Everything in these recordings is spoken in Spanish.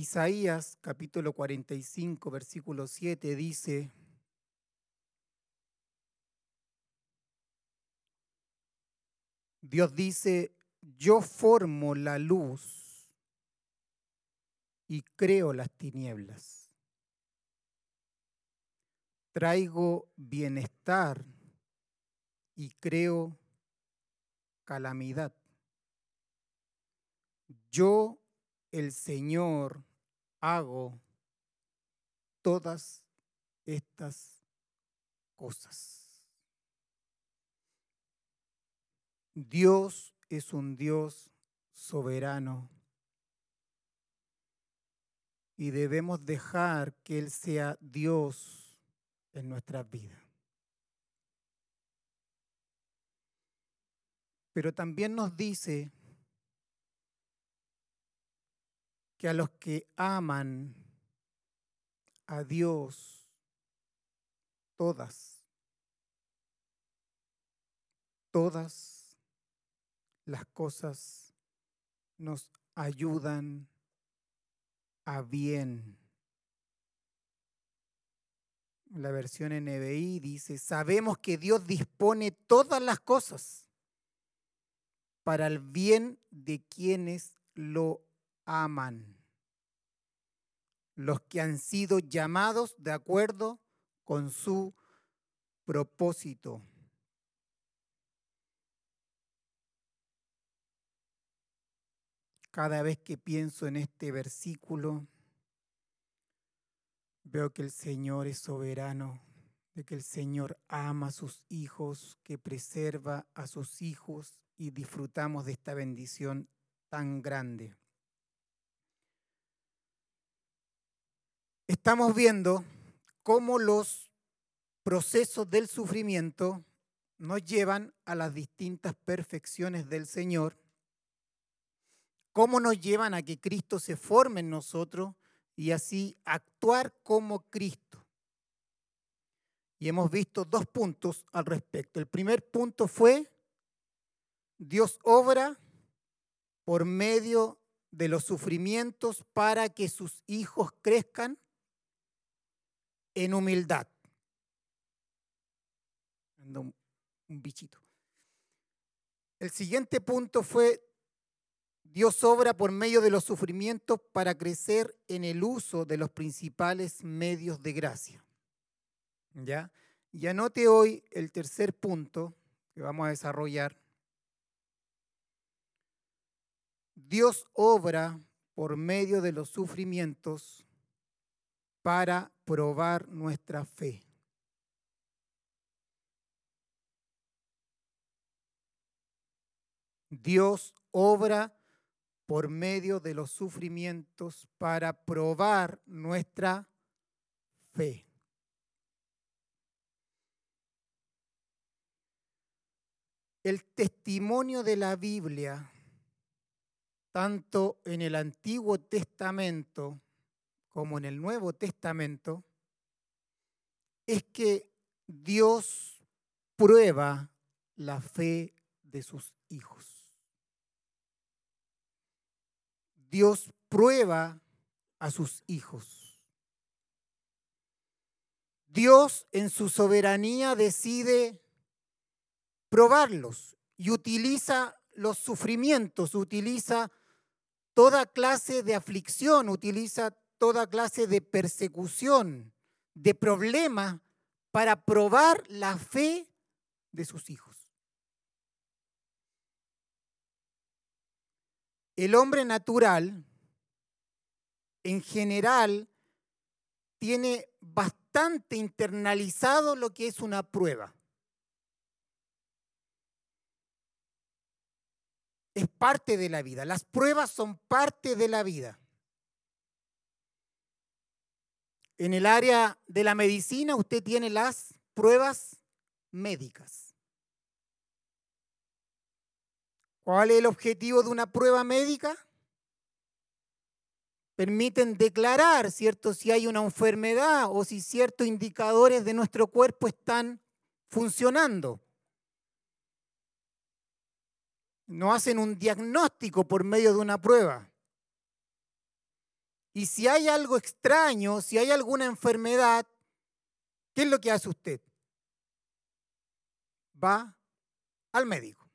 Isaías capítulo 45, versículo 7 dice, Dios dice, yo formo la luz y creo las tinieblas. Traigo bienestar y creo calamidad. Yo, el Señor, hago todas estas cosas. Dios es un Dios soberano y debemos dejar que Él sea Dios en nuestras vidas. Pero también nos dice que a los que aman a Dios, todas, todas las cosas nos ayudan a bien. La versión NBI dice, sabemos que Dios dispone todas las cosas para el bien de quienes lo aman, los que han sido llamados de acuerdo con su propósito. Cada vez que pienso en este versículo, veo que el Señor es soberano, de que el Señor ama a sus hijos, que preserva a sus hijos y disfrutamos de esta bendición tan grande. Estamos viendo cómo los procesos del sufrimiento nos llevan a las distintas perfecciones del Señor, cómo nos llevan a que Cristo se forme en nosotros y así actuar como Cristo. Y hemos visto dos puntos al respecto. El primer punto fue Dios obra por medio de los sufrimientos para que sus hijos crezcan en humildad. Un bichito. El siguiente punto fue, Dios obra por medio de los sufrimientos para crecer en el uso de los principales medios de gracia. ¿Ya? Y anote hoy el tercer punto que vamos a desarrollar Dios obra por medio de los sufrimientos para probar nuestra fe. Dios obra por medio de los sufrimientos para probar nuestra fe. El testimonio de la Biblia tanto en el Antiguo Testamento como en el Nuevo Testamento, es que Dios prueba la fe de sus hijos. Dios prueba a sus hijos. Dios en su soberanía decide probarlos y utiliza los sufrimientos, utiliza toda clase de aflicción, utiliza toda clase de persecución, de problema para probar la fe de sus hijos. El hombre natural, en general, tiene bastante internalizado lo que es una prueba. es parte de la vida. Las pruebas son parte de la vida. En el área de la medicina usted tiene las pruebas médicas. ¿Cuál es el objetivo de una prueba médica? Permiten declarar, ¿cierto?, si hay una enfermedad o si ciertos indicadores de nuestro cuerpo están funcionando no hacen un diagnóstico por medio de una prueba. Y si hay algo extraño, si hay alguna enfermedad, ¿qué es lo que hace usted? Va al médico.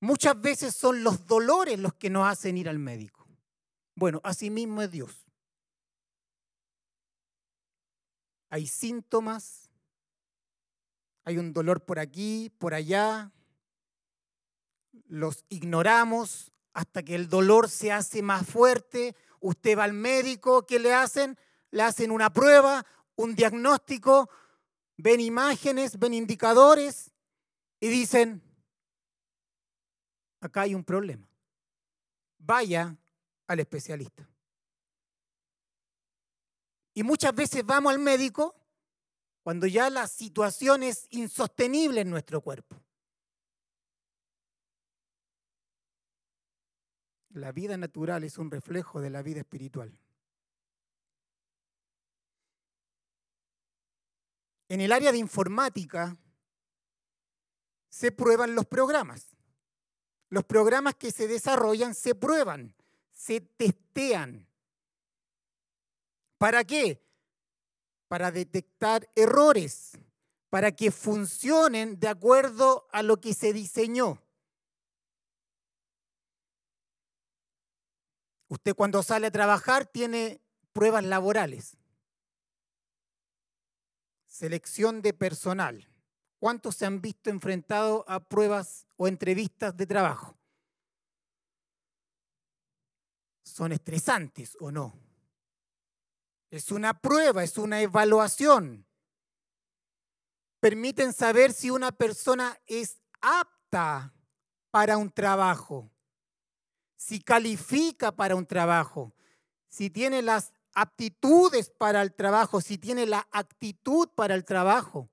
Muchas veces son los dolores los que nos hacen ir al médico. Bueno, así mismo es Dios. Hay síntomas, hay un dolor por aquí, por allá, los ignoramos hasta que el dolor se hace más fuerte. Usted va al médico, ¿qué le hacen? Le hacen una prueba, un diagnóstico, ven imágenes, ven indicadores y dicen, acá hay un problema. Vaya al especialista. Y muchas veces vamos al médico cuando ya la situación es insostenible en nuestro cuerpo. La vida natural es un reflejo de la vida espiritual. En el área de informática se prueban los programas. Los programas que se desarrollan se prueban, se testean. ¿Para qué? Para detectar errores, para que funcionen de acuerdo a lo que se diseñó. Usted cuando sale a trabajar tiene pruebas laborales. Selección de personal. ¿Cuántos se han visto enfrentados a pruebas o entrevistas de trabajo? ¿Son estresantes o no? Es una prueba, es una evaluación. Permiten saber si una persona es apta para un trabajo si califica para un trabajo, si tiene las aptitudes para el trabajo, si tiene la actitud para el trabajo.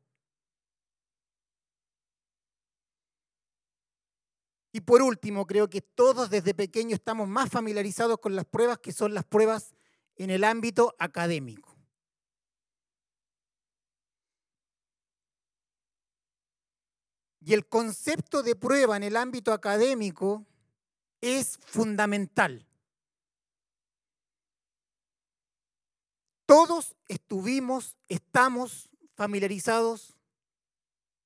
Y por último, creo que todos desde pequeños estamos más familiarizados con las pruebas que son las pruebas en el ámbito académico. Y el concepto de prueba en el ámbito académico es fundamental. Todos estuvimos, estamos familiarizados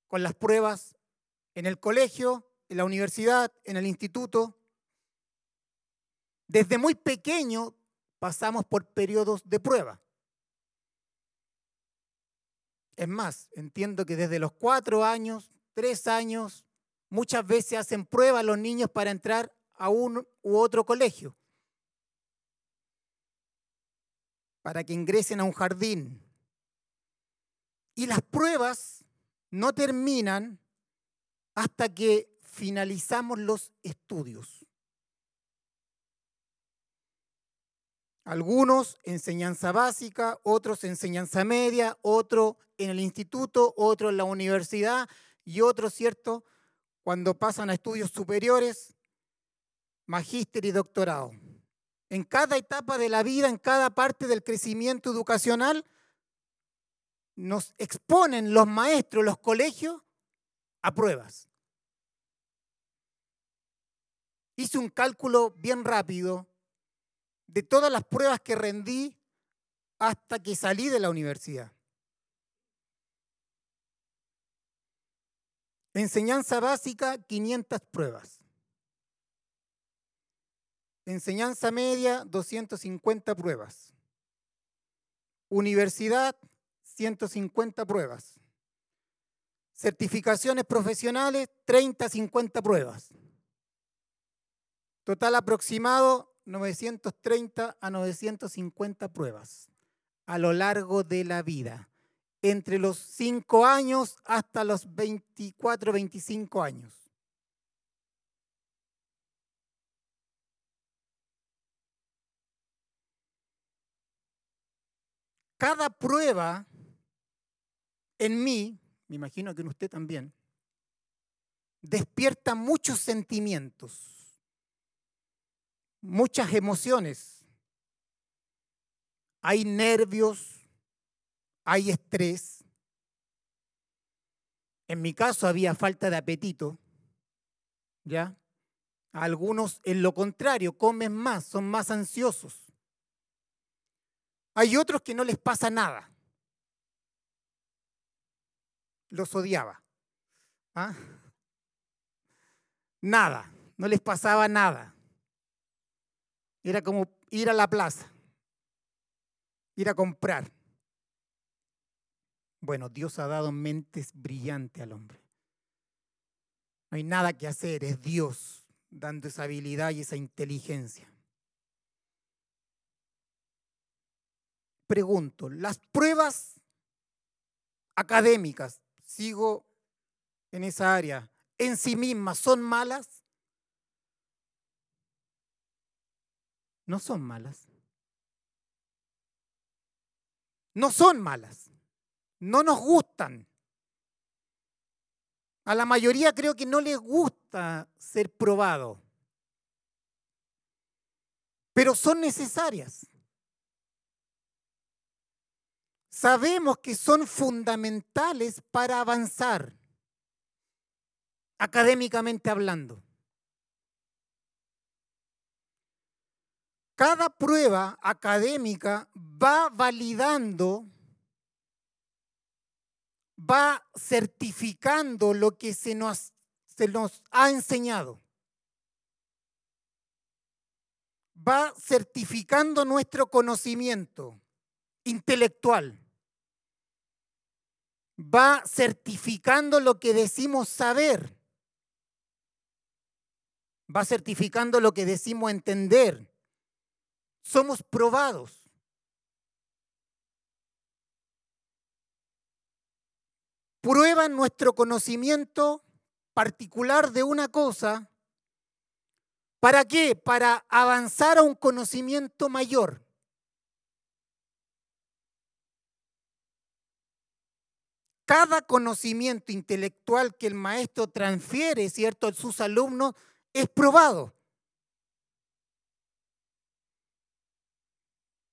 con las pruebas en el colegio, en la universidad, en el instituto. Desde muy pequeño pasamos por periodos de prueba. Es más, entiendo que desde los cuatro años, tres años, muchas veces hacen pruebas los niños para entrar a un u otro colegio, para que ingresen a un jardín. Y las pruebas no terminan hasta que finalizamos los estudios. Algunos enseñanza básica, otros enseñanza media, otro en el instituto, otro en la universidad y otros, ¿cierto? Cuando pasan a estudios superiores, magíster y doctorado. En cada etapa de la vida, en cada parte del crecimiento educacional, nos exponen los maestros, los colegios, a pruebas. Hice un cálculo bien rápido de todas las pruebas que rendí hasta que salí de la universidad. Enseñanza básica, 500 pruebas. Enseñanza media, 250 pruebas. Universidad, 150 pruebas. Certificaciones profesionales, 30, 50 pruebas. Total aproximado, 930 a 950 pruebas a lo largo de la vida, entre los 5 años hasta los 24, 25 años. Cada prueba en mí, me imagino que en usted también, despierta muchos sentimientos, muchas emociones. Hay nervios, hay estrés. En mi caso había falta de apetito, ¿ya? Algunos en lo contrario, comen más, son más ansiosos. Hay otros que no les pasa nada. Los odiaba. ¿Ah? Nada, no les pasaba nada. Era como ir a la plaza, ir a comprar. Bueno, Dios ha dado mentes brillantes al hombre. No hay nada que hacer, es Dios dando esa habilidad y esa inteligencia. Pregunto, ¿las pruebas académicas, sigo en esa área, en sí mismas son malas? No son malas. No son malas. No nos gustan. A la mayoría creo que no les gusta ser probado, pero son necesarias. Sabemos que son fundamentales para avanzar, académicamente hablando. Cada prueba académica va validando va certificando lo que se nos, se nos ha enseñado. Va certificando nuestro conocimiento intelectual. Va certificando lo que decimos saber. Va certificando lo que decimos entender. Somos probados. prueban nuestro conocimiento particular de una cosa. ¿Para qué? Para avanzar a un conocimiento mayor. Cada conocimiento intelectual que el maestro transfiere, ¿cierto?, a sus alumnos es probado.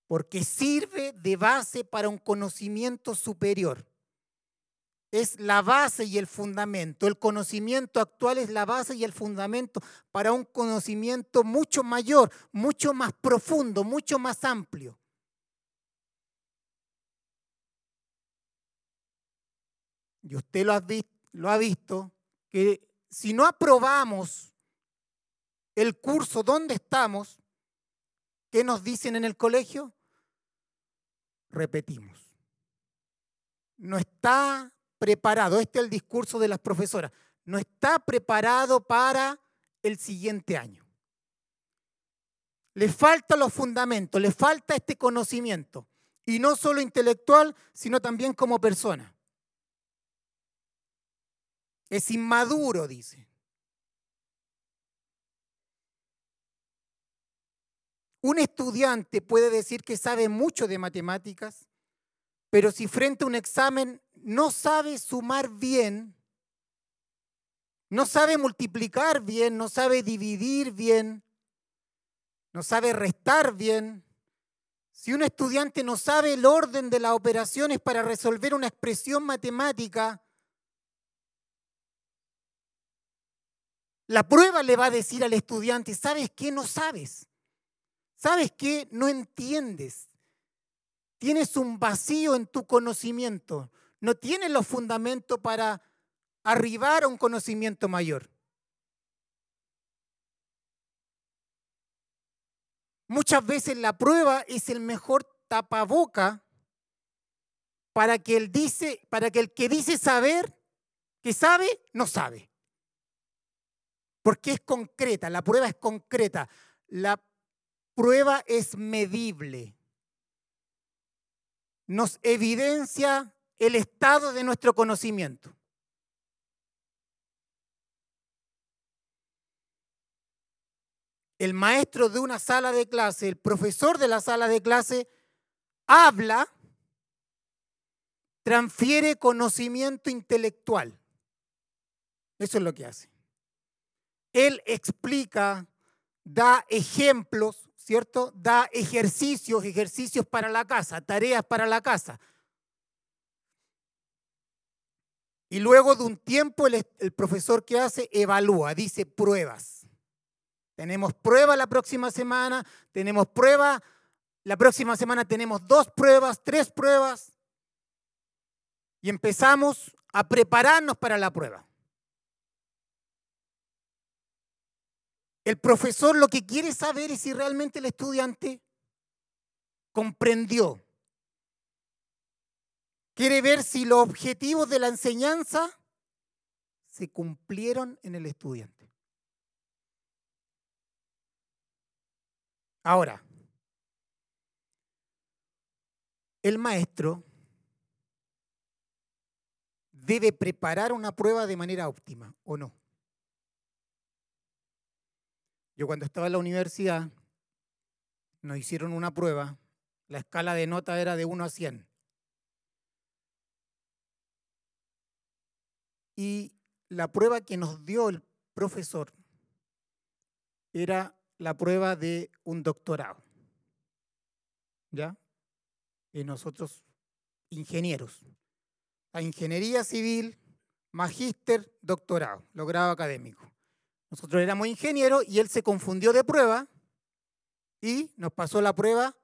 Porque sirve de base para un conocimiento superior es la base y el fundamento. El conocimiento actual es la base y el fundamento para un conocimiento mucho mayor, mucho más profundo, mucho más amplio. Y usted lo ha, visto, que si no aprobamos el curso donde estamos, ¿qué nos dicen en el colegio? Repetimos. No está preparado, este es el discurso de las profesoras, no está preparado para el siguiente año. Le falta los fundamentos, le falta este conocimiento, y no solo intelectual, sino también como persona. Es inmaduro, dice. Un estudiante puede decir que sabe mucho de matemáticas, pero si frente a un examen no sabe sumar bien, no sabe multiplicar bien, no sabe dividir bien, no sabe restar bien, si un estudiante no sabe el orden de las operaciones para resolver una expresión matemática, la prueba le va a decir al estudiante, ¿sabes qué? No sabes. ¿Sabes qué? No entiendes. Tienes un vacío en tu conocimiento no tiene los fundamentos para arribar a un conocimiento mayor. Muchas veces la prueba es el mejor tapaboca para que el dice, para que el que dice saber, que sabe, no sabe. Porque es concreta, la prueba es concreta, la prueba es medible. Nos evidencia el estado de nuestro conocimiento. El maestro de una sala de clase, el profesor de la sala de clase, habla, transfiere conocimiento intelectual. Eso es lo que hace. Él explica, da ejemplos, ¿cierto? Da ejercicios, ejercicios para la casa, tareas para la casa. Y luego de un tiempo el, profesor que hace evalúa, dice pruebas. Tenemos prueba la próxima semana, tenemos prueba, la próxima semana tenemos dos pruebas, tres pruebas, y empezamos a prepararnos para la prueba. El profesor lo que quiere saber es si realmente el estudiante comprendió. Quiere ver si los objetivos de la enseñanza se cumplieron en el estudiante. Ahora, el maestro debe preparar una prueba de manera óptima, ¿o no? Yo cuando estaba en la universidad, nos hicieron una prueba, la escala de nota era de 1 a 100. Y la prueba que nos dio el profesor era la prueba de un doctorado. ¿Ya? Y nosotros, ingenieros. La ingeniería civil, magíster, doctorado, logrado académico. Nosotros éramos ingenieros y él se confundió de prueba y nos pasó la prueba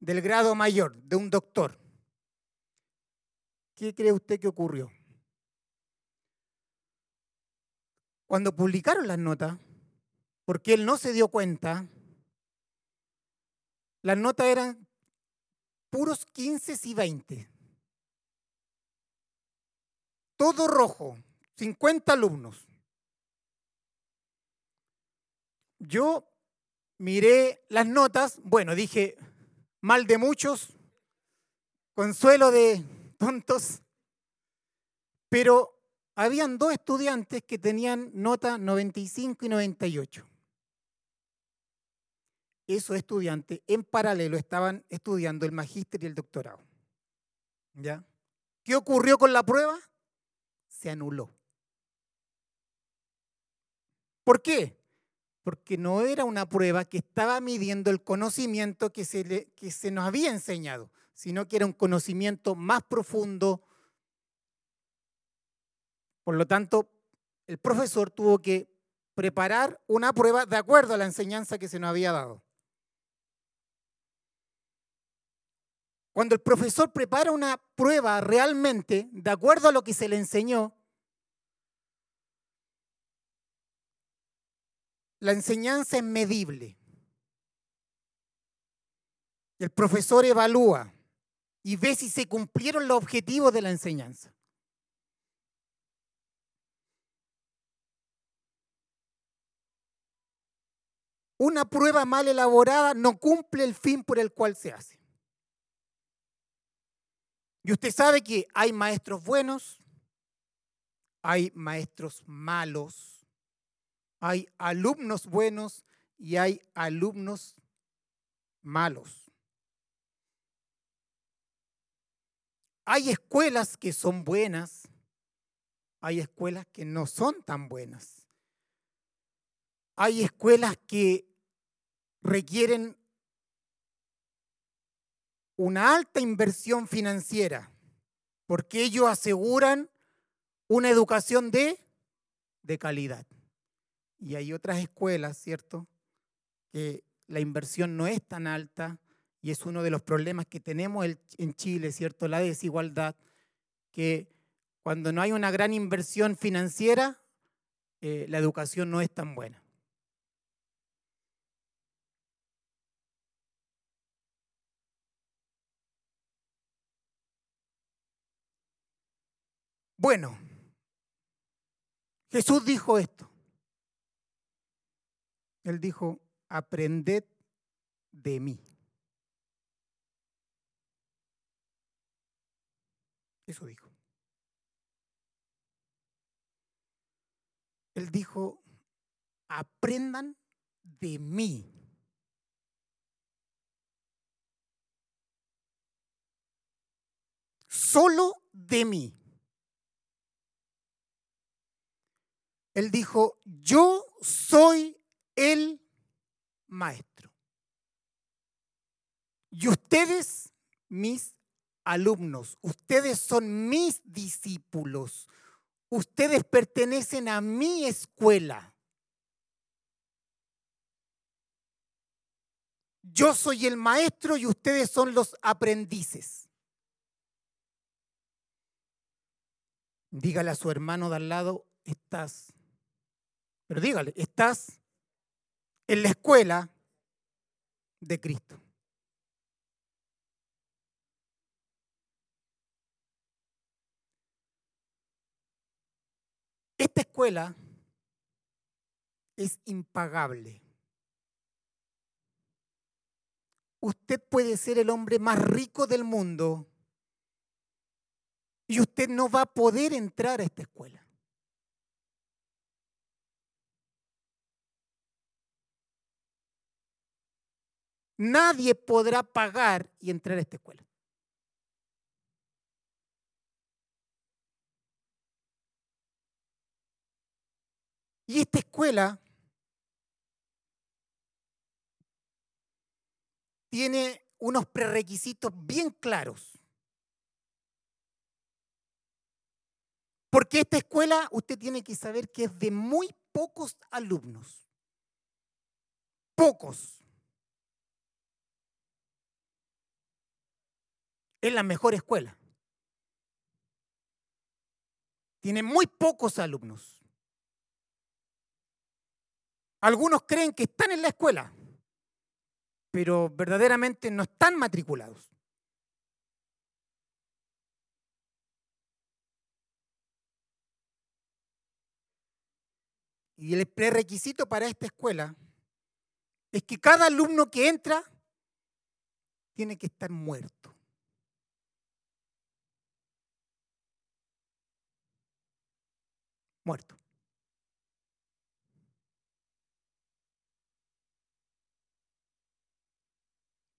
del grado mayor, de un doctor. ¿Qué cree usted que ocurrió? Cuando publicaron las notas, porque él no se dio cuenta, las notas eran puros 15 y 20. Todo rojo, 50 alumnos. Yo miré las notas, bueno, dije, mal de muchos, consuelo de tontos, pero habían dos estudiantes que tenían nota 95 y 98. Esos estudiantes en paralelo estaban estudiando el magíster y el doctorado. ¿Ya? ¿Qué ocurrió con la prueba? Se anuló. ¿Por qué? Porque no era una prueba que estaba midiendo el conocimiento que se, que se nos había enseñado, sino que era un conocimiento más profundo. Por lo tanto, el profesor tuvo que preparar una prueba de acuerdo a la enseñanza que se nos había dado. Cuando el profesor prepara una prueba realmente de acuerdo a lo que se le enseñó, La enseñanza es medible. El profesor evalúa y ve si se cumplieron los objetivos de la enseñanza. Una prueba mal elaborada no cumple el fin por el cual se hace. Y usted sabe que hay maestros buenos, hay maestros malos, hay alumnos buenos y hay alumnos malos. Hay escuelas que son buenas, hay escuelas que no son tan buenas. Hay escuelas que requieren una alta inversión financiera porque ellos aseguran una educación de, de calidad. Y hay otras escuelas, ¿cierto? Que la inversión no es tan alta y es uno de los problemas que tenemos en Chile, ¿cierto? La desigualdad, que cuando no hay una gran inversión financiera, eh, la educación no es tan buena. Bueno, Jesús dijo esto. Él dijo, aprended de mí. Eso dijo. Él dijo, aprendan de mí. Solo de mí. Él dijo, yo soy el maestro. Y ustedes, mis alumnos, ustedes son mis discípulos, ustedes pertenecen a mi escuela. Yo soy el maestro y ustedes son los aprendices. Dígale a su hermano de al lado, estás, pero dígale, estás en la escuela de Cristo. Esta escuela es impagable. Usted puede ser el hombre más rico del mundo y usted no va a poder entrar a esta escuela. Nadie podrá pagar y entrar a esta escuela. Y esta escuela tiene unos prerequisitos bien claros. Porque esta escuela usted tiene que saber que es de muy pocos alumnos. Pocos. Es la mejor escuela. Tiene muy pocos alumnos. Algunos creen que están en la escuela, pero verdaderamente no están matriculados. Y el prerequisito para esta escuela es que cada alumno que entra tiene que estar muerto. Muerto.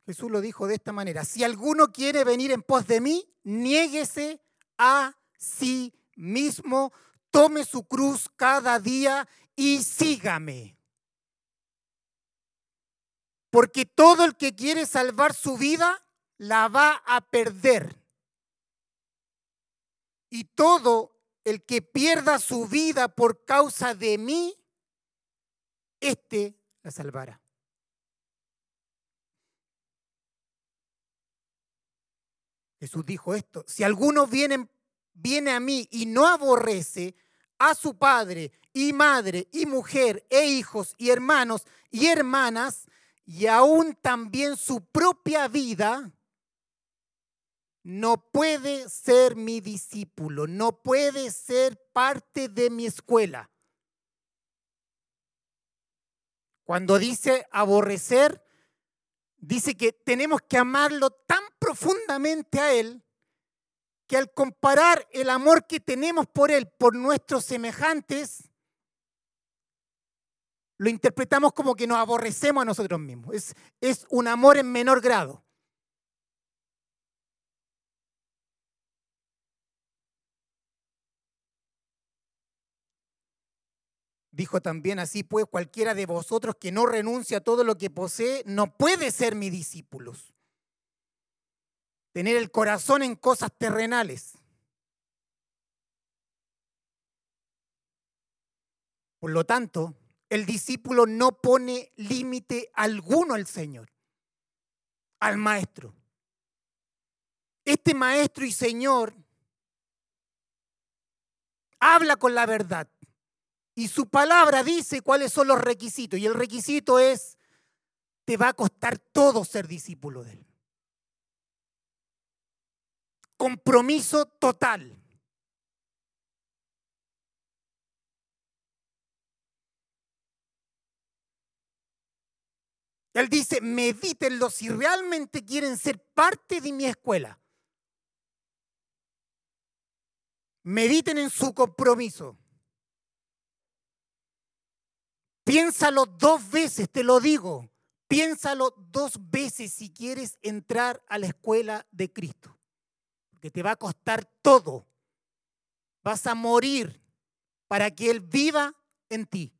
Jesús lo dijo de esta manera, si alguno quiere venir en pos de mí, niéguese a sí mismo, tome su cruz cada día y sígame. Porque todo el que quiere salvar su vida, la va a perder. Y todo el que pierda su vida por causa de mí, éste la salvará. Jesús dijo esto, si alguno viene, viene a mí y no aborrece a su padre y madre y mujer e hijos y hermanos y hermanas y aún también su propia vida, no puede ser mi discípulo, no puede ser parte de mi escuela. Cuando dice aborrecer, dice que tenemos que amarlo tan profundamente a Él que al comparar el amor que tenemos por Él, por nuestros semejantes, lo interpretamos como que nos aborrecemos a nosotros mismos. Es, es un amor en menor grado. Dijo también así, pues cualquiera de vosotros que no renuncia a todo lo que posee, no puede ser mi discípulos. Tener el corazón en cosas terrenales. Por lo tanto, el discípulo no pone límite alguno al Señor, al Maestro. Este Maestro y Señor habla con la verdad y su palabra dice cuáles son los requisitos. Y el requisito es, te va a costar todo ser discípulo de Él. Compromiso total. Él dice, medítenlo si realmente quieren ser parte de mi escuela. Mediten en su compromiso. Piénsalo dos veces, te lo digo. Piénsalo dos veces si quieres entrar a la escuela de Cristo. Porque te va a costar todo. Vas a morir para que Él viva en ti.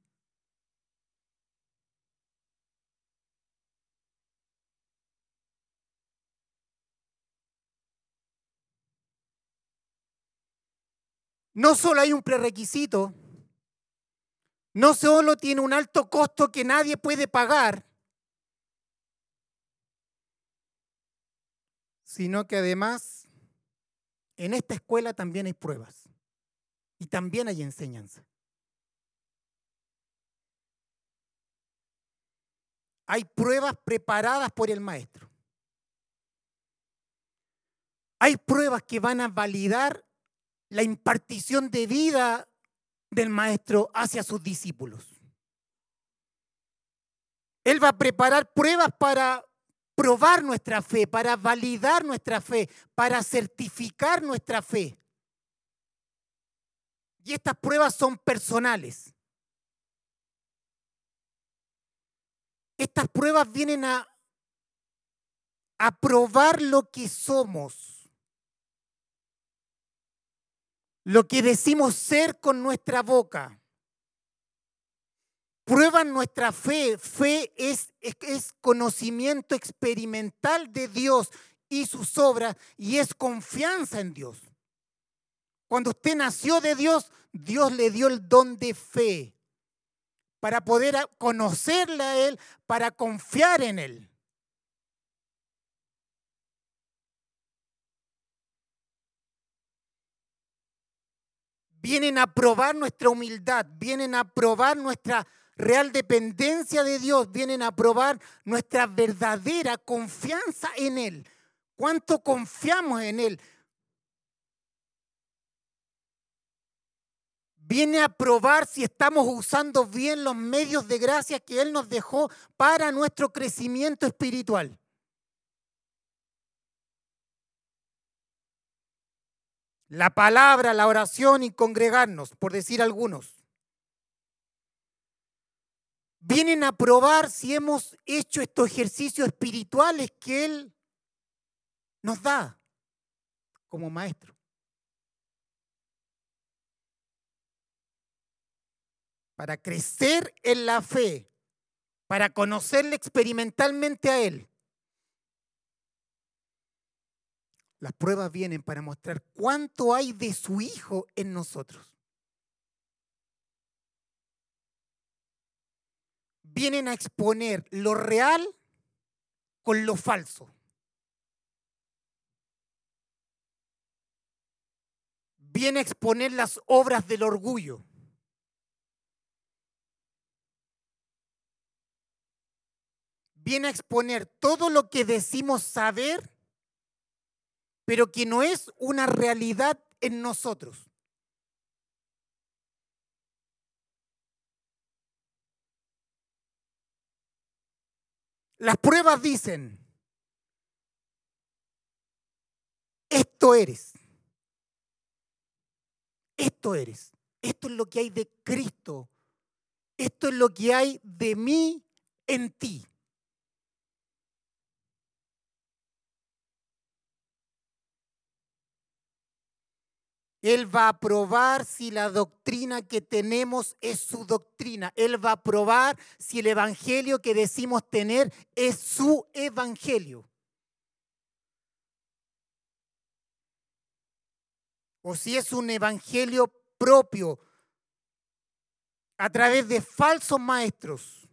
No solo hay un prerequisito no solo tiene un alto costo que nadie puede pagar, sino que además en esta escuela también hay pruebas y también hay enseñanza. Hay pruebas preparadas por el maestro. Hay pruebas que van a validar la impartición de vida del maestro hacia sus discípulos. Él va a preparar pruebas para probar nuestra fe, para validar nuestra fe, para certificar nuestra fe. Y estas pruebas son personales. Estas pruebas vienen a, a probar lo que somos, lo que decimos ser con nuestra boca. Prueban nuestra fe. Fe es, conocimiento experimental de Dios y sus obras y es confianza en Dios. Cuando usted nació de Dios, Dios le dio el don de fe para poder conocerle a Él, para confiar en Él. Vienen a probar nuestra humildad, vienen a probar nuestra real dependencia de Dios, vienen a probar nuestra verdadera confianza en Él. ¿Cuánto confiamos en Él? viene a probar si estamos usando bien los medios de gracia que Él nos dejó para nuestro crecimiento espiritual. La palabra, la oración y congregarnos, por decir algunos. Vienen a probar si hemos hecho estos ejercicios espirituales que Él nos da como maestro. para crecer en la fe, para conocerle experimentalmente a Él. Las pruebas vienen para mostrar cuánto hay de su Hijo en nosotros. Vienen a exponer lo real con lo falso. Viene a exponer las obras del orgullo. viene a exponer todo lo que decimos saber, pero que no es una realidad en nosotros. Las pruebas dicen, esto eres, esto eres, esto es lo que hay de Cristo, esto es lo que hay de mí en ti. Él va a probar si la doctrina que tenemos es su doctrina. Él va a probar si el evangelio que decimos tener es su evangelio. O si es un evangelio propio a través de falsos maestros.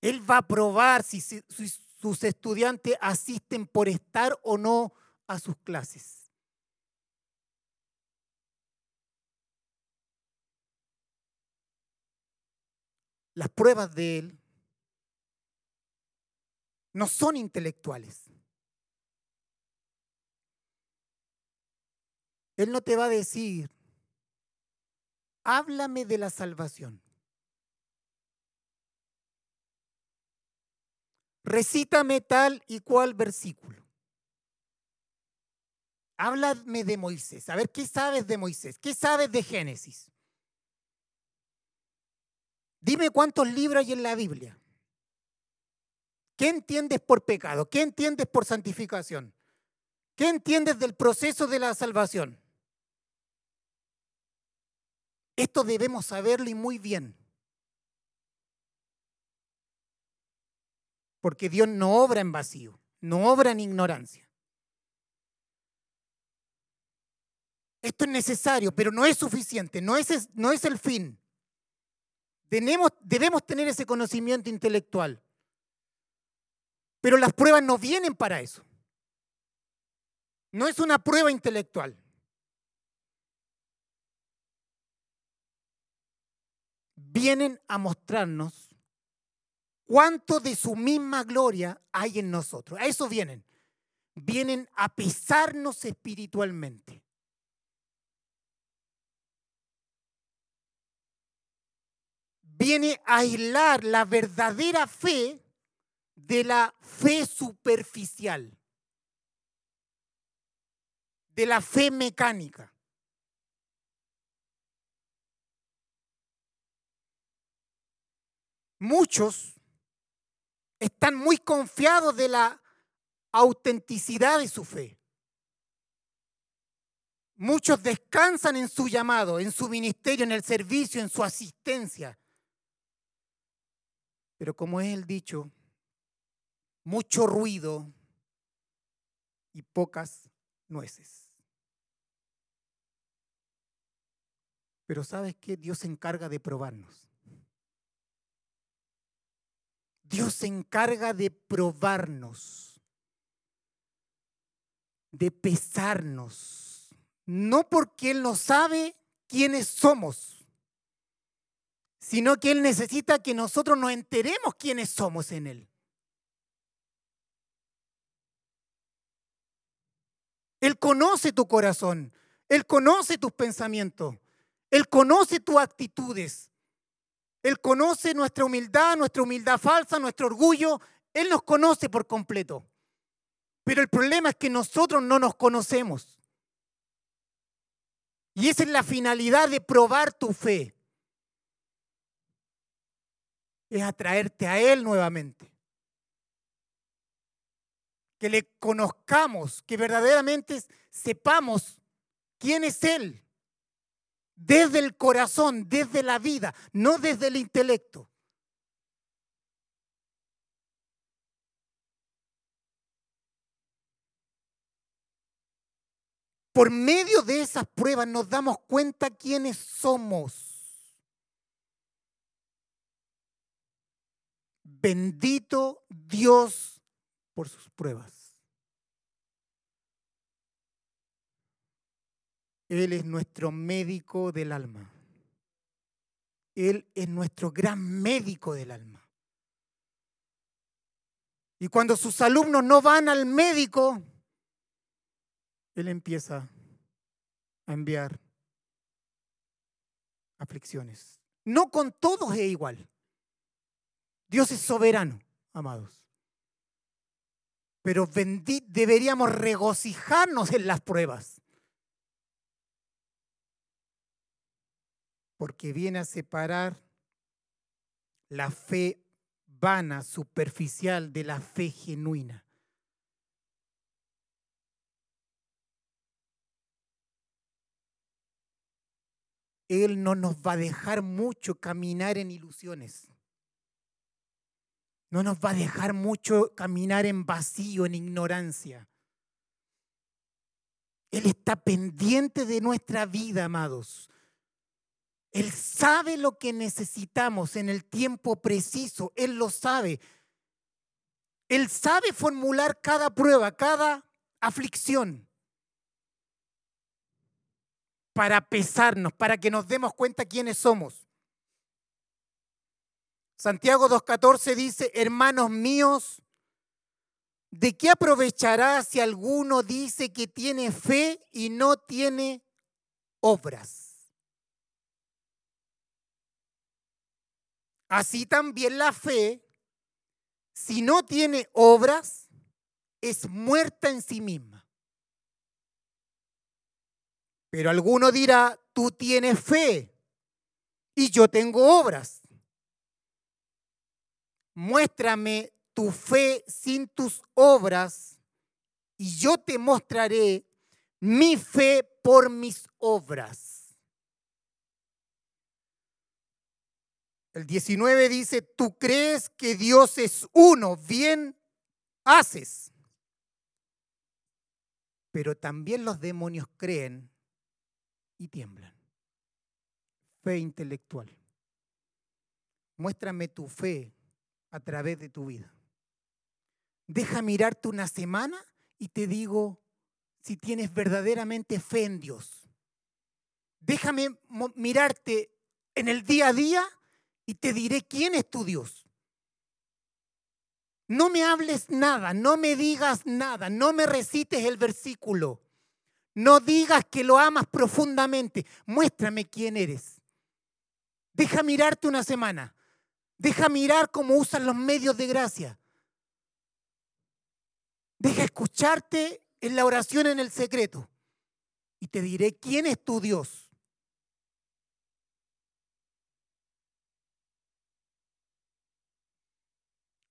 Él va a probar si, sus estudiantes asisten por estar o no a sus clases. Las pruebas de él no son intelectuales. Él no te va a decir, háblame de la salvación. Recítame tal y cual versículo. Háblame de Moisés. A ver, ¿qué sabes de Moisés? ¿Qué sabes de Génesis? Dime cuántos libros hay en la Biblia. ¿Qué entiendes por pecado? ¿Qué entiendes por santificación? ¿Qué entiendes del proceso de la salvación? Esto debemos saberlo y muy bien. Porque Dios no obra en vacío, no obra en ignorancia. Esto es necesario, pero no es suficiente, no es, no es el fin. debemos tener ese conocimiento intelectual, Pero las pruebas no vienen para eso. No es una prueba intelectual. Vienen a mostrarnos cuánto de su misma gloria hay en nosotros. A eso vienen. Vienen a pesarnos espiritualmente. Viene a aislar la verdadera fe de la fe superficial, de la fe mecánica. Muchos están muy confiados de la autenticidad de su fe. Muchos descansan en su llamado, en su ministerio, en el servicio, en su asistencia. Pero como es el dicho, mucho ruido y pocas nueces. Pero ¿sabes qué? Dios se encarga de probarnos. Dios se encarga de probarnos, de pesarnos, no porque Él no sabe quiénes somos, sino que Él necesita que nosotros nos enteremos quiénes somos en Él. Él conoce tu corazón, Él conoce tus pensamientos, Él conoce tus actitudes, Él conoce nuestra humildad, nuestra humildad falsa, nuestro orgullo, Él nos conoce por completo. Pero el problema es que nosotros no nos conocemos. Y esa es la finalidad de probar tu fe. Es atraerte a Él nuevamente que le conozcamos, que verdaderamente sepamos quién es Él, desde el corazón, desde la vida, no desde el intelecto. Por medio de esas pruebas nos damos cuenta quiénes somos. Bendito Dios por sus pruebas. Él es nuestro médico del alma. Él es nuestro gran médico del alma. Y cuando sus alumnos no van al médico, Él empieza a enviar aflicciones. No con todos es igual. Dios es soberano, amados pero deberíamos regocijarnos en las pruebas. Porque viene a separar la fe vana, superficial, de la fe genuina. Él no nos va a dejar mucho caminar en ilusiones. No nos va a dejar mucho caminar en vacío, en ignorancia. Él está pendiente de nuestra vida, amados. Él sabe lo que necesitamos en el tiempo preciso. Él lo sabe. Él sabe formular cada prueba, cada aflicción para pesarnos, para que nos demos cuenta quiénes somos. Santiago 2.14 dice, hermanos míos, ¿de qué aprovechará si alguno dice que tiene fe y no tiene obras? Así también la fe, si no tiene obras, es muerta en sí misma. Pero alguno dirá, tú tienes fe y yo tengo obras muéstrame tu fe sin tus obras y yo te mostraré mi fe por mis obras. El 19 dice, tú crees que Dios es uno, bien haces. Pero también los demonios creen y tiemblan. Fe intelectual. Muéstrame tu fe a través de tu vida. Deja mirarte una semana y te digo si tienes verdaderamente fe en Dios. Déjame mirarte en el día a día y te diré quién es tu Dios. No me hables nada, no me digas nada, no me recites el versículo. No digas que lo amas profundamente. Muéstrame quién eres. Deja mirarte una semana. Deja mirar cómo usan los medios de gracia. Deja escucharte en la oración en el secreto. Y te diré quién es tu Dios.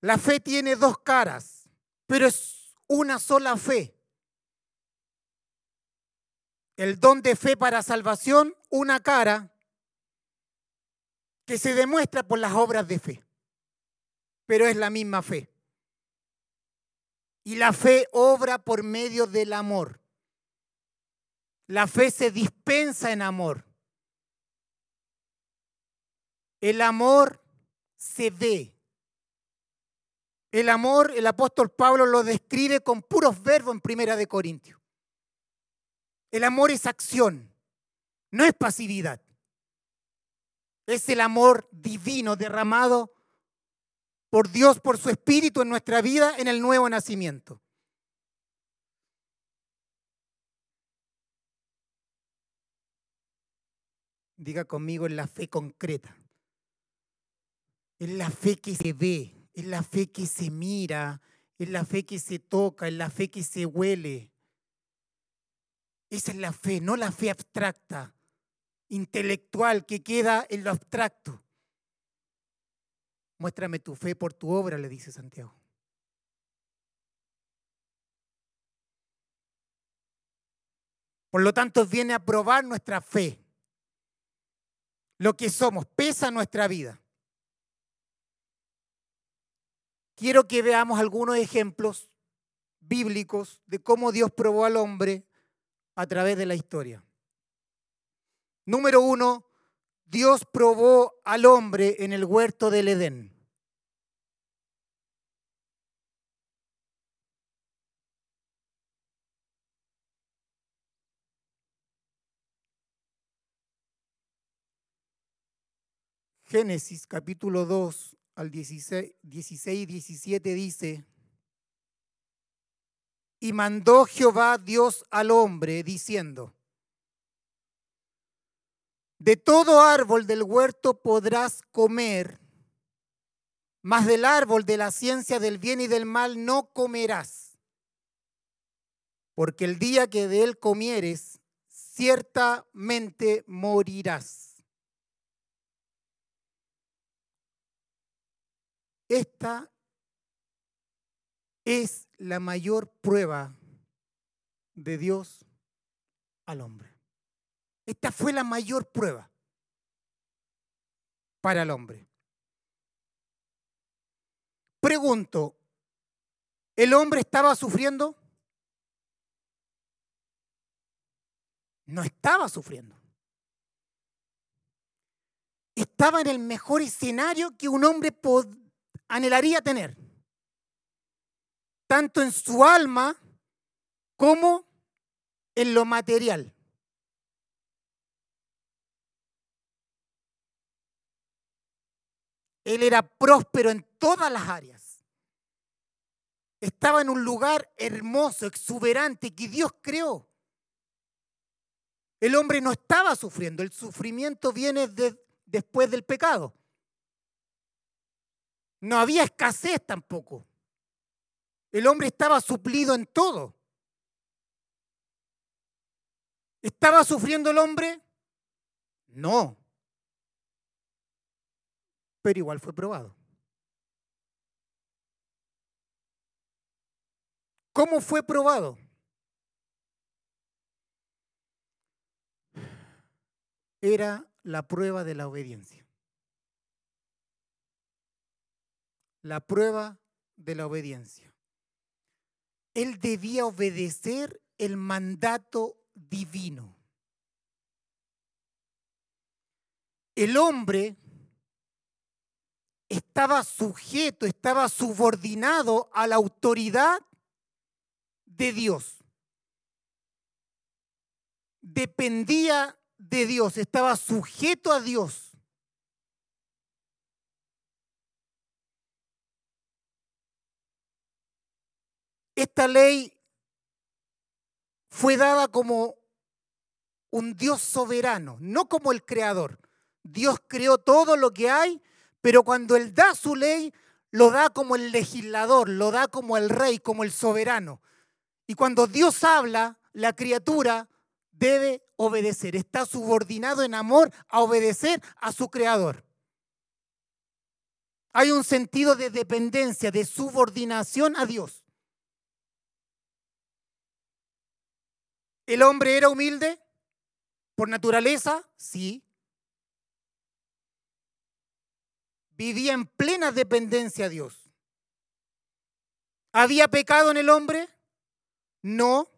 La fe tiene dos caras, pero es una sola fe. El don de fe para salvación, una cara que se demuestra por las obras de fe, pero es la misma fe. Y la fe obra por medio del amor. La fe se dispensa en amor. El amor se ve. El amor, el apóstol Pablo lo describe con puros verbos en Primera de Corintios. El amor es acción, no es pasividad. Es el amor divino derramado por Dios, por su Espíritu en nuestra vida en el nuevo nacimiento. Diga conmigo en la fe concreta. En la fe que se ve, es la fe que se mira, es la fe que se toca, es la fe que se huele. Esa es la fe, no la fe abstracta, intelectual que queda en lo abstracto. Muéstrame tu fe por tu obra, le dice Santiago. Por lo tanto, viene a probar nuestra fe. Lo que somos, pesa nuestra vida. Quiero que veamos algunos ejemplos bíblicos de cómo Dios probó al hombre a través de la historia. Número uno, Dios probó al hombre en el huerto del Edén. Génesis capítulo 2, al 16, 16 y 17 dice, y mandó Jehová Dios al hombre diciendo, de todo árbol del huerto podrás comer, mas del árbol de la ciencia del bien y del mal no comerás, porque el día que de él comieres, ciertamente morirás. Esta es la mayor prueba de Dios al hombre. Esta fue la mayor prueba para el hombre. Pregunto, ¿el hombre estaba sufriendo? No estaba sufriendo. Estaba en el mejor escenario que un hombre podía anhelaría tener, tanto en su alma como en lo material. Él era próspero en todas las áreas. Estaba en un lugar hermoso, exuberante, que Dios creó. El hombre no estaba sufriendo, el sufrimiento viene después del pecado. No había escasez tampoco. El hombre estaba suplido en todo. ¿Estaba sufriendo el hombre? No. Pero igual fue probado. ¿Cómo fue probado? Era la prueba de la obediencia. La prueba de la obediencia. Él debía obedecer el mandato divino. El hombre estaba sujeto, estaba subordinado a la autoridad de Dios. Dependía de Dios, estaba sujeto a Dios. Esta ley fue dada como un Dios soberano, no como el creador. Dios creó todo lo que hay, pero cuando Él da su ley, lo da como el legislador, lo da como el rey, como el soberano. Y cuando Dios habla, la criatura debe obedecer, está subordinado en amor a obedecer a su creador. Hay un sentido de dependencia, de subordinación a Dios. ¿El hombre era humilde? ¿Por naturaleza? Sí. Vivía en plena dependencia a Dios. ¿Había pecado en el hombre? No.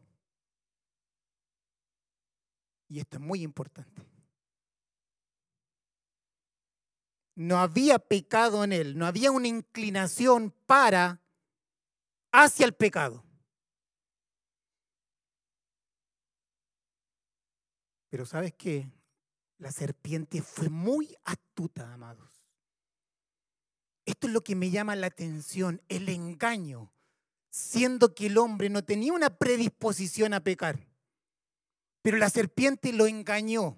Y esto es muy importante. No había pecado en él, no había una inclinación para hacia el pecado. Pero ¿sabes qué? La serpiente fue muy astuta, amados. Esto es lo que me llama la atención, el engaño, siendo que el hombre no tenía una predisposición a pecar. Pero la serpiente lo engañó,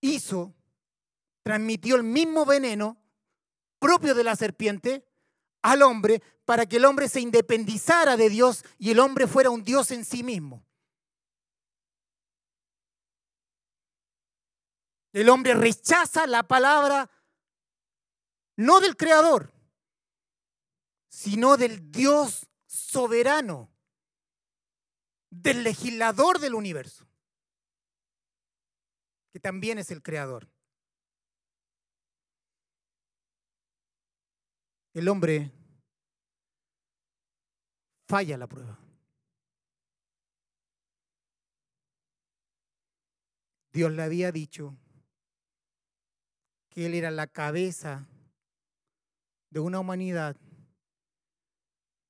hizo, transmitió el mismo veneno propio de la serpiente al hombre para que el hombre se independizara de Dios y el hombre fuera un Dios en sí mismo. El hombre rechaza la palabra no del Creador, sino del Dios soberano, del legislador del universo, que también es el Creador. El hombre falla la prueba. Dios le había dicho que Él era la cabeza de una humanidad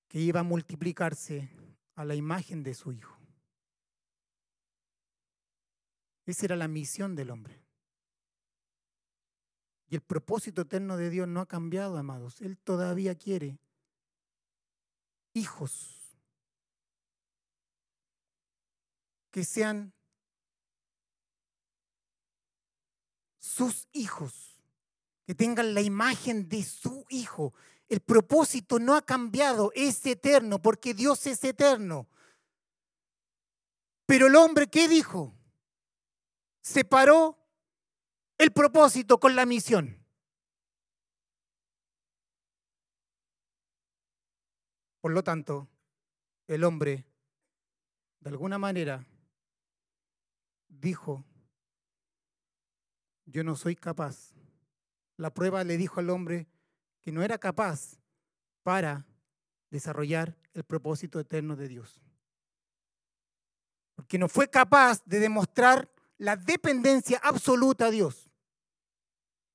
que iba a multiplicarse a la imagen de su Hijo. Esa era la misión del hombre. Y el propósito eterno de Dios no ha cambiado, amados. Él todavía quiere hijos que sean sus hijos que tengan la imagen de su Hijo. El propósito no ha cambiado, es eterno, porque Dios es eterno. Pero el hombre, ¿qué dijo? Separó el propósito con la misión. Por lo tanto, el hombre, de alguna manera, dijo, yo no soy capaz la prueba le dijo al hombre que no era capaz para desarrollar el propósito eterno de Dios. Porque no fue capaz de demostrar la dependencia absoluta a Dios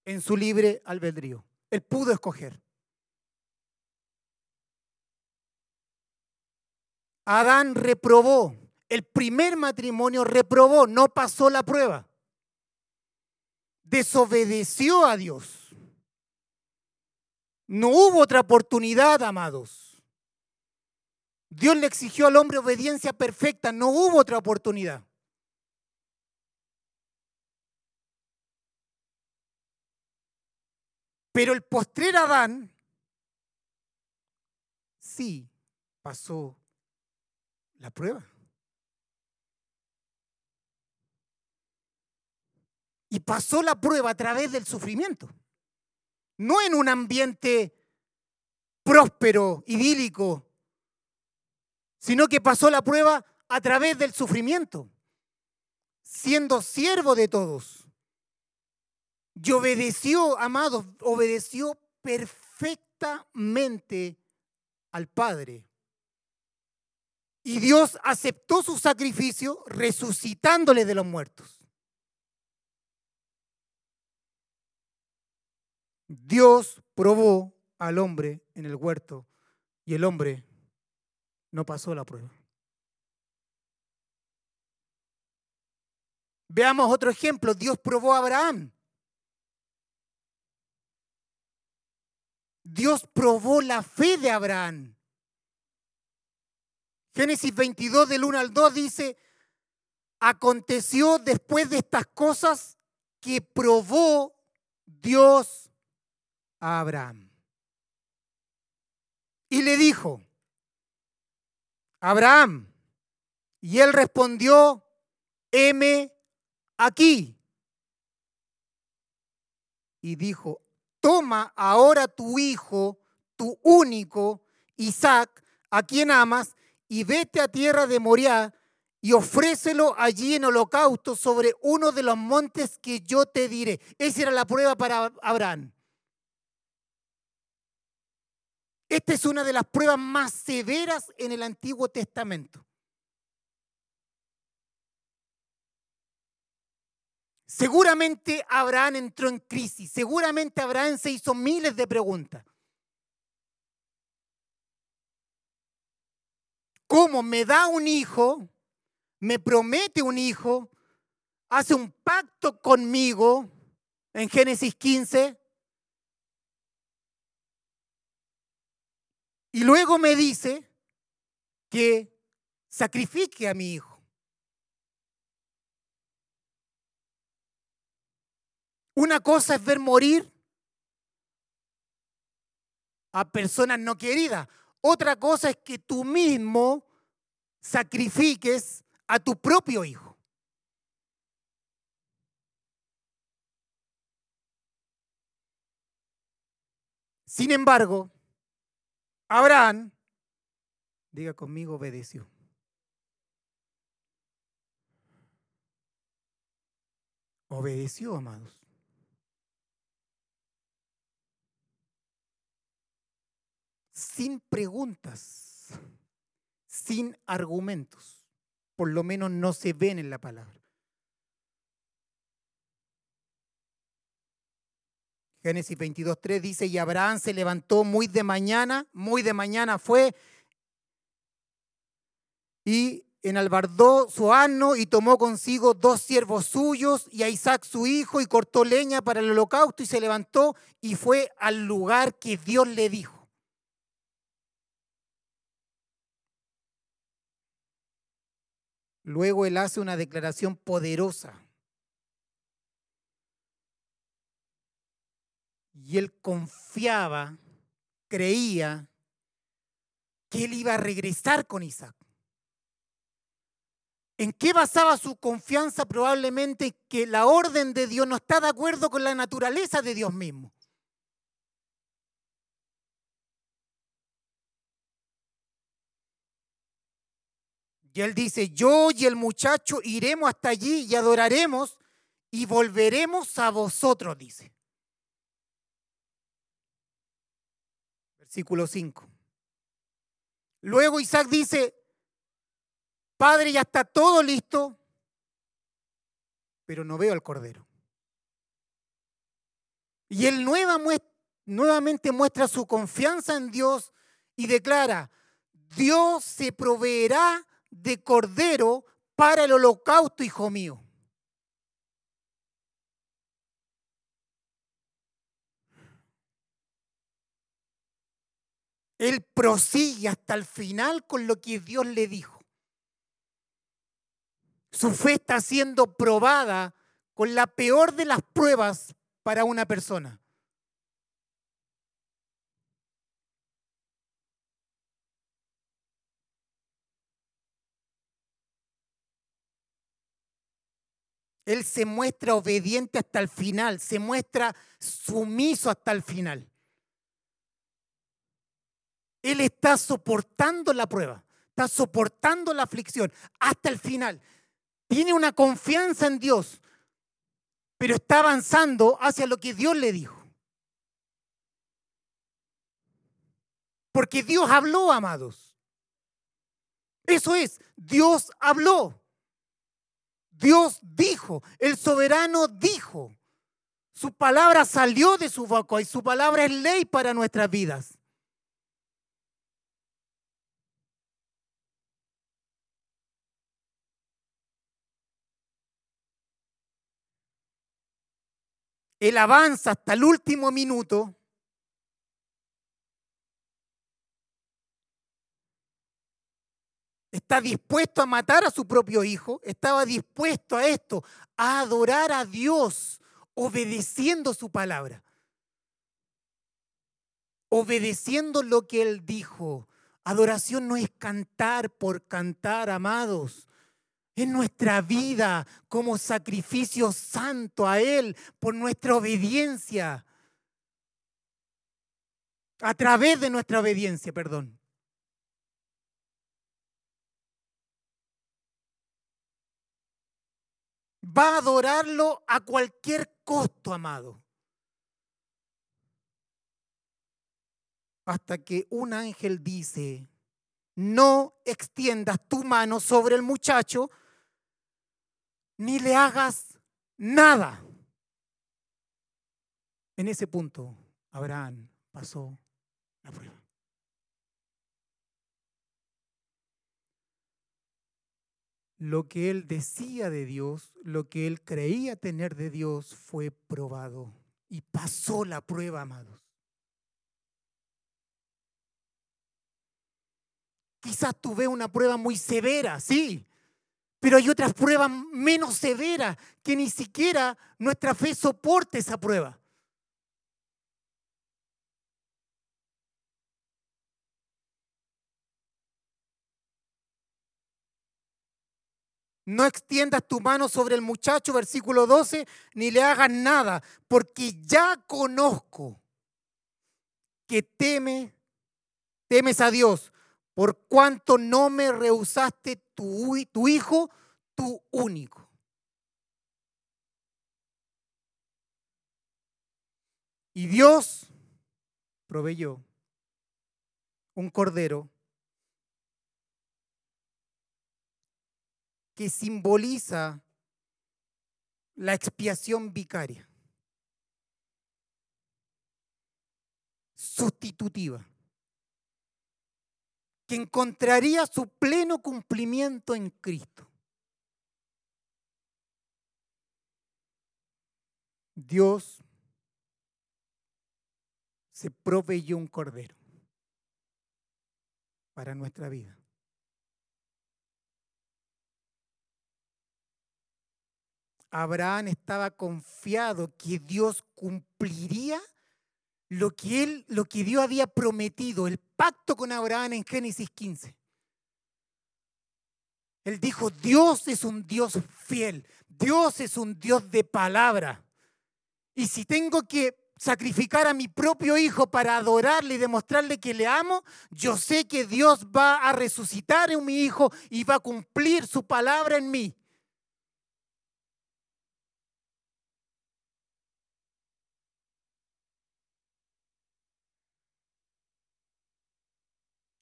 en su libre albedrío. Él pudo escoger. Adán reprobó, el primer matrimonio reprobó, no pasó la prueba desobedeció a Dios. No hubo otra oportunidad, amados. Dios le exigió al hombre obediencia perfecta, no hubo otra oportunidad. Pero el postrer Adán sí pasó la prueba. Y pasó la prueba a través del sufrimiento. No en un ambiente próspero, idílico, sino que pasó la prueba a través del sufrimiento, siendo siervo de todos. Y obedeció, amados, obedeció perfectamente al Padre. Y Dios aceptó su sacrificio resucitándole de los muertos. Dios probó al hombre en el huerto y el hombre no pasó la prueba. Veamos otro ejemplo. Dios probó a Abraham. Dios probó la fe de Abraham. Génesis 22 del 1 al 2 dice, aconteció después de estas cosas que probó Dios a Abraham. Y le dijo, Abraham, y él respondió, heme aquí. Y dijo, toma ahora tu hijo, tu único, Isaac, a quien amas, y vete a tierra de Moriah y ofrécelo allí en holocausto sobre uno de los montes que yo te diré. Esa era la prueba para Abraham. Esta es una de las pruebas más severas en el Antiguo Testamento. Seguramente Abraham entró en crisis, seguramente Abraham se hizo miles de preguntas. ¿Cómo me da un hijo? Me promete un hijo, hace un pacto conmigo en Génesis 15 y luego me dice que sacrifique a mi hijo. Una cosa es ver morir a personas no queridas. Otra cosa es que tú mismo sacrifiques a tu propio hijo. Sin embargo, Abraham, diga conmigo, obedeció. Obedeció, amados. sin preguntas, sin argumentos. Por lo menos no se ven en la palabra. Génesis 22.3 dice, y Abraham se levantó muy de mañana, muy de mañana fue, y enalbardó su asno y tomó consigo dos siervos suyos y a Isaac su hijo y cortó leña para el holocausto y se levantó y fue al lugar que Dios le dijo. Luego él hace una declaración poderosa. Y él confiaba, creía que él iba a regresar con Isaac. ¿En qué basaba su confianza? Probablemente que la orden de Dios no está de acuerdo con la naturaleza de Dios mismo. Y él dice, yo y el muchacho iremos hasta allí y adoraremos y volveremos a vosotros, dice. Versículo 5. Luego Isaac dice, Padre, ya está todo listo, pero no veo al cordero. Y él nuevamente muestra su confianza en Dios y declara, Dios se proveerá de cordero para el holocausto, hijo mío. Él prosigue hasta el final con lo que Dios le dijo. Su fe está siendo probada con la peor de las pruebas para una persona. Él se muestra obediente hasta el final, se muestra sumiso hasta el final. Él está soportando la prueba, está soportando la aflicción hasta el final. Tiene una confianza en Dios, pero está avanzando hacia lo que Dios le dijo. Porque Dios habló, amados. Eso es, Dios habló. Dios dijo, el soberano dijo. Su palabra salió de su boca y su palabra es ley para nuestras vidas. Él avanza hasta el último minuto. Está dispuesto a matar a su propio hijo. Estaba dispuesto a esto, a adorar a Dios, obedeciendo su palabra. Obedeciendo lo que Él dijo. Adoración no es cantar por cantar, amados en nuestra vida como sacrificio santo a Él por nuestra obediencia. A través de nuestra obediencia, perdón. Va a adorarlo a cualquier costo, amado. Hasta que un ángel dice, no extiendas tu mano sobre el muchacho ni le hagas nada. En ese punto, Abraham pasó la prueba. Lo que él decía de Dios, lo que él creía tener de Dios fue probado y pasó la prueba, amados. Quizás tuve una prueba muy severa, sí, pero hay otras pruebas menos severas que ni siquiera nuestra fe soporte esa prueba. No extiendas tu mano sobre el muchacho, versículo 12, ni le hagas nada, porque ya conozco que teme, temes a Dios, por cuanto no me rehusaste tu, tu hijo, tu único. Y Dios proveyó un cordero que simboliza la expiación vicaria, sustitutiva que encontraría su pleno cumplimiento en Cristo. Dios se proveyó un cordero para nuestra vida. Abraham estaba confiado que Dios cumpliría lo que él, lo que Dios había prometido, el pacto con Abraham en Génesis 15. Él dijo, Dios es un Dios fiel, Dios es un Dios de palabra. Y si tengo que sacrificar a mi propio hijo para adorarle y demostrarle que le amo, yo sé que Dios va a resucitar en mi hijo y va a cumplir su palabra en mí.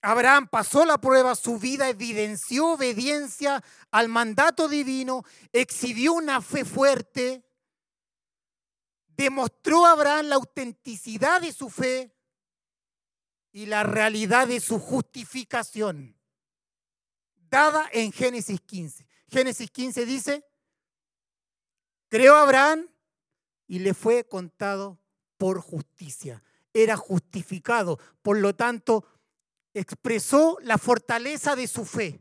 Abraham pasó la prueba, su vida evidenció obediencia al mandato divino, exhibió una fe fuerte, demostró a Abraham la autenticidad de su fe y la realidad de su justificación, dada en Génesis 15. Génesis 15 dice, creó Abraham y le fue contado por justicia. Era justificado, por lo tanto, expresó la fortaleza de su fe.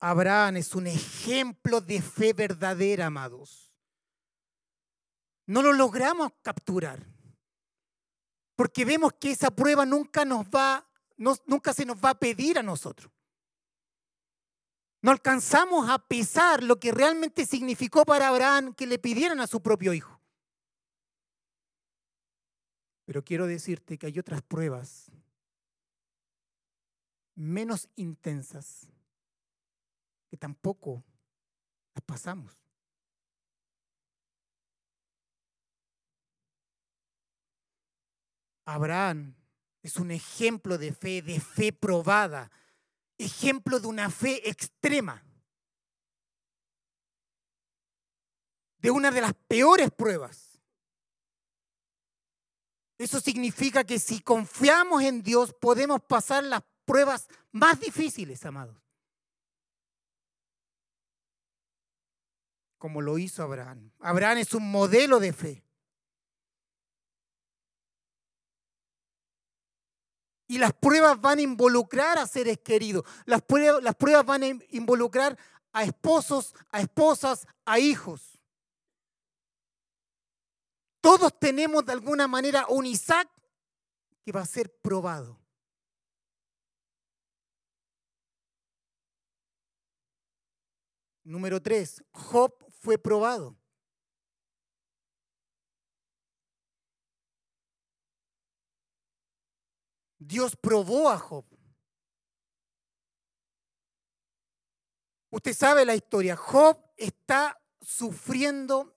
Abraham es un ejemplo de fe verdadera, amados. No lo logramos capturar, porque vemos que esa prueba nunca nos va, nunca se nos va a pedir a nosotros. No alcanzamos a pesar lo que realmente significó para Abraham que le pidieran a su propio hijo. Pero quiero decirte que hay otras pruebas menos intensas que tampoco las pasamos. Abraham Es un ejemplo de fe, de fe probada, ejemplo de una fe extrema, de una de las peores pruebas. Eso significa que si confiamos en Dios podemos pasar las pruebas más difíciles, amados. Como lo hizo Abraham. Abraham es un modelo de fe. Y las pruebas van a involucrar a seres queridos. Las pruebas, las pruebas van a involucrar a esposos, a esposas, a hijos. Todos tenemos de alguna manera un Isaac que va a ser probado. Número tres, Job fue probado. Dios probó a Job. Usted sabe la historia. Job está sufriendo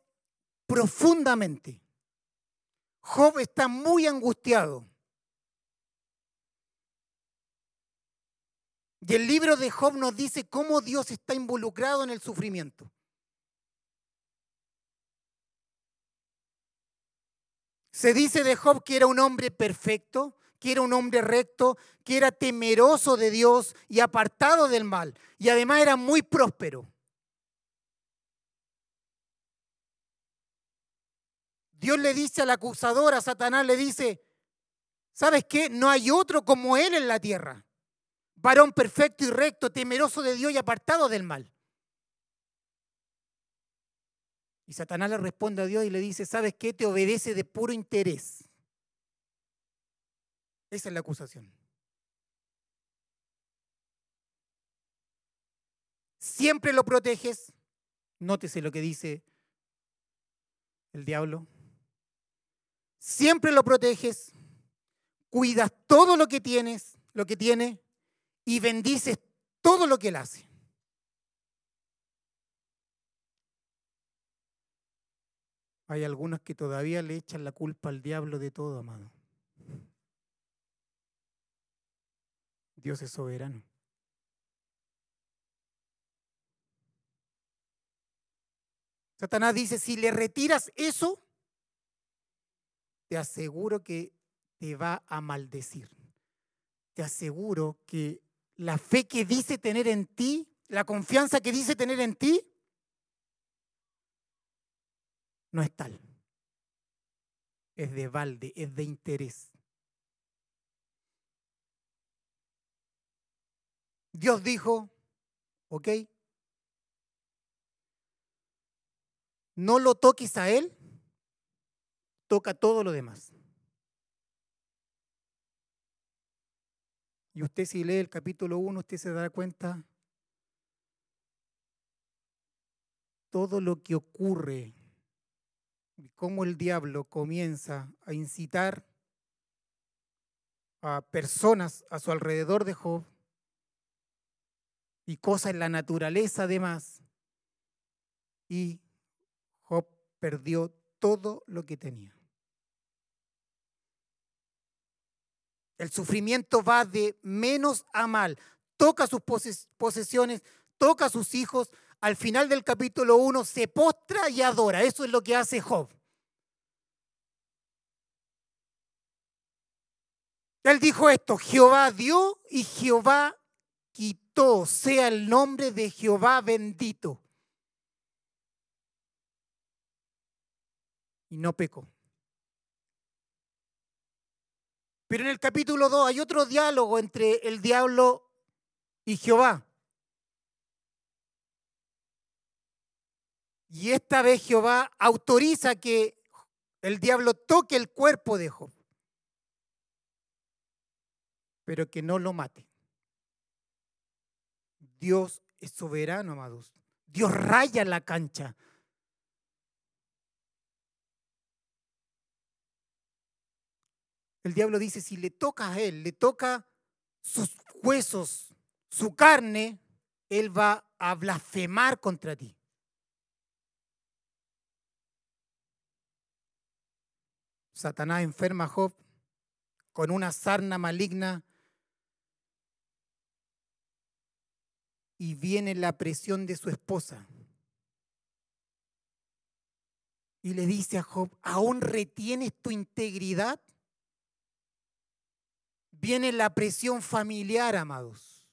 profundamente. Job está muy angustiado. Y el libro de Job nos dice cómo Dios está involucrado en el sufrimiento. Se dice de Job que era un hombre perfecto, que era un hombre recto, que era temeroso de Dios y apartado del mal. Y además era muy próspero. Dios le dice al acusador, a Satanás, le dice, ¿sabes qué? No hay otro como él en la tierra. Varón perfecto y recto, temeroso de Dios y apartado del mal. Y Satanás le responde a Dios y le dice, ¿sabes qué? Te obedece de puro interés. Esa es la acusación. Siempre lo proteges. Nótese lo que dice el diablo. Siempre lo proteges. Cuidas todo lo que tienes, lo que tiene, y bendices todo lo que él hace. Hay algunos que todavía le echan la culpa al diablo de todo, amado. Dios es soberano. Satanás dice, si le retiras eso, te aseguro que te va a maldecir. Te aseguro que la fe que dice tener en ti, la confianza que dice tener en ti, no es tal. Es de balde, es de interés. Dios dijo, ¿ok? No lo toques a Él, toca todo lo demás. Y usted si lee el capítulo 1, usted se da cuenta todo lo que ocurre cómo el diablo comienza a incitar a personas a su alrededor de Job y cosas en la naturaleza además. Y Job perdió todo lo que tenía. El sufrimiento va de menos a mal. Toca sus posesiones, toca a sus hijos. Al final del capítulo 1 se postra y adora. Eso es lo que hace Job. Él dijo esto, Jehová dio y Jehová quitó, sea el nombre de Jehová bendito. Y no pecó. Pero en el capítulo 2 hay otro diálogo entre el diablo y Jehová. Y esta vez Jehová autoriza que el diablo toque el cuerpo de Job, pero que no lo mate. Dios es soberano, amados. Dios raya la cancha. El diablo dice, si le toca a él, le toca sus huesos, su carne, él va a blasfemar contra ti. Satanás enferma a Job con una sarna maligna y viene la presión de su esposa. Y le dice a Job, ¿aún retienes tu integridad? Viene la presión familiar, amados.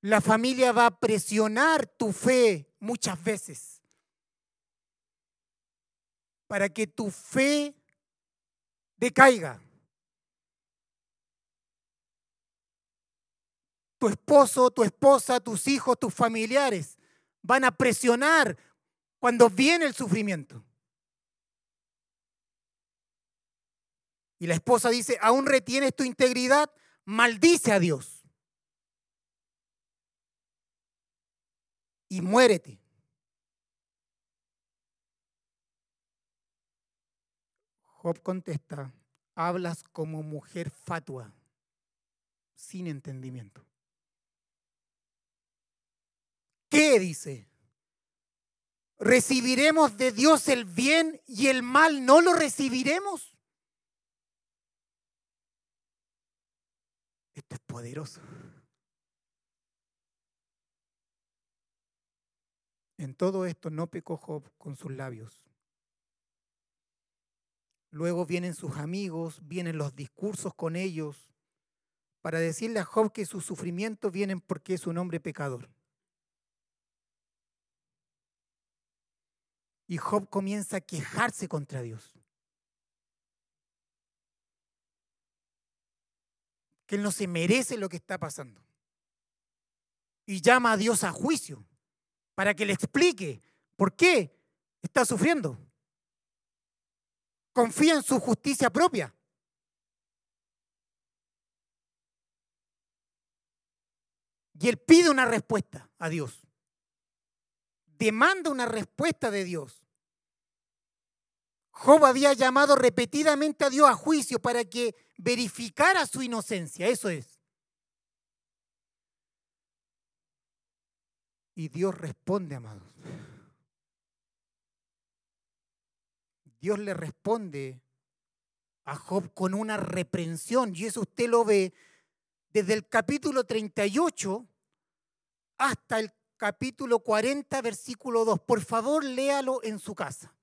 La familia va a presionar tu fe muchas veces para que tu fe decaiga. Tu esposo, tu esposa, tus hijos, tus familiares van a presionar cuando viene el sufrimiento. Y la esposa dice, aún retienes tu integridad, maldice a Dios. Y muérete. Job contesta, hablas como mujer fatua, sin entendimiento. ¿Qué dice? ¿Recibiremos de Dios el bien y el mal no lo recibiremos? Esto es poderoso. En todo esto no pecó Job con sus labios. Luego vienen sus amigos, vienen los discursos con ellos, para decirle a Job que sus sufrimientos vienen porque es un hombre pecador. Y Job comienza a quejarse contra Dios. Que él no se merece lo que está pasando. Y llama a Dios a juicio para que le explique por qué está sufriendo. Confía en su justicia propia. Y él pide una respuesta a Dios. Demanda una respuesta de Dios. Job había llamado repetidamente a Dios a juicio para que verificara su inocencia, eso es. Y Dios responde, amados. Dios le responde a Job con una reprensión, y eso usted lo ve desde el capítulo 38 hasta el capítulo 40, versículo 2. Por favor, léalo en su casa.